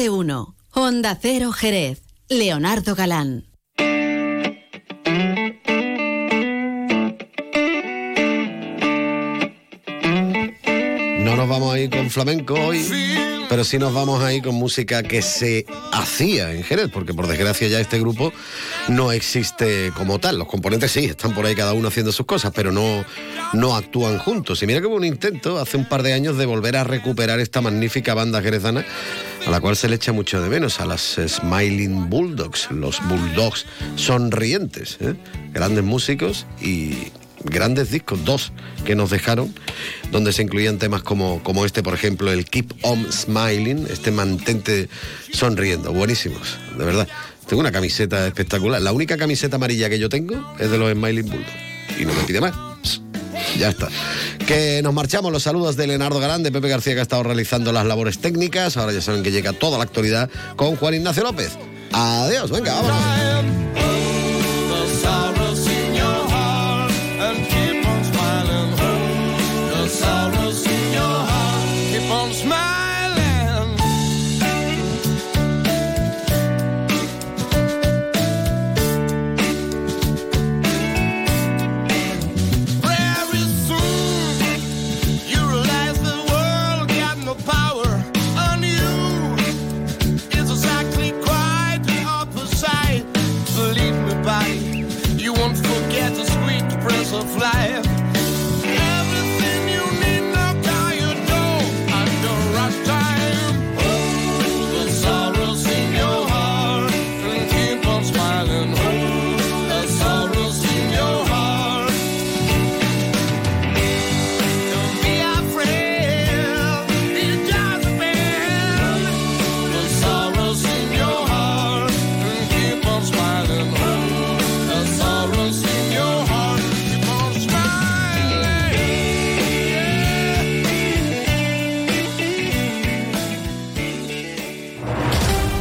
Onda Cero Jerez. Leonardo Galán. No nos vamos a ir con flamenco hoy, pero sí nos vamos a ir con música que se hacía en Jerez, porque por desgracia ya este grupo no existe como tal. Los componentes sí, están por ahí cada uno haciendo sus cosas, pero no, no actúan juntos. Y mira que hubo un intento hace un par de años de volver a recuperar esta magnífica banda jerezana a la cual se le echa mucho de menos, a las Smiling Bulldogs, los Bulldogs sonrientes, ¿eh? grandes músicos y grandes discos, dos que nos dejaron, donde se incluían temas como, como este, por ejemplo, el Keep On Smiling, este mantente sonriendo, buenísimos, de verdad. Tengo una camiseta espectacular, la única camiseta amarilla que yo tengo es de los Smiling Bulldogs, y no me pide más. Ya está. Que nos marchamos. Los saludos de Leonardo Galán, de Pepe García, que ha estado realizando las labores técnicas. Ahora ya saben que llega toda la actualidad con Juan Ignacio López. Adiós, venga, vámonos.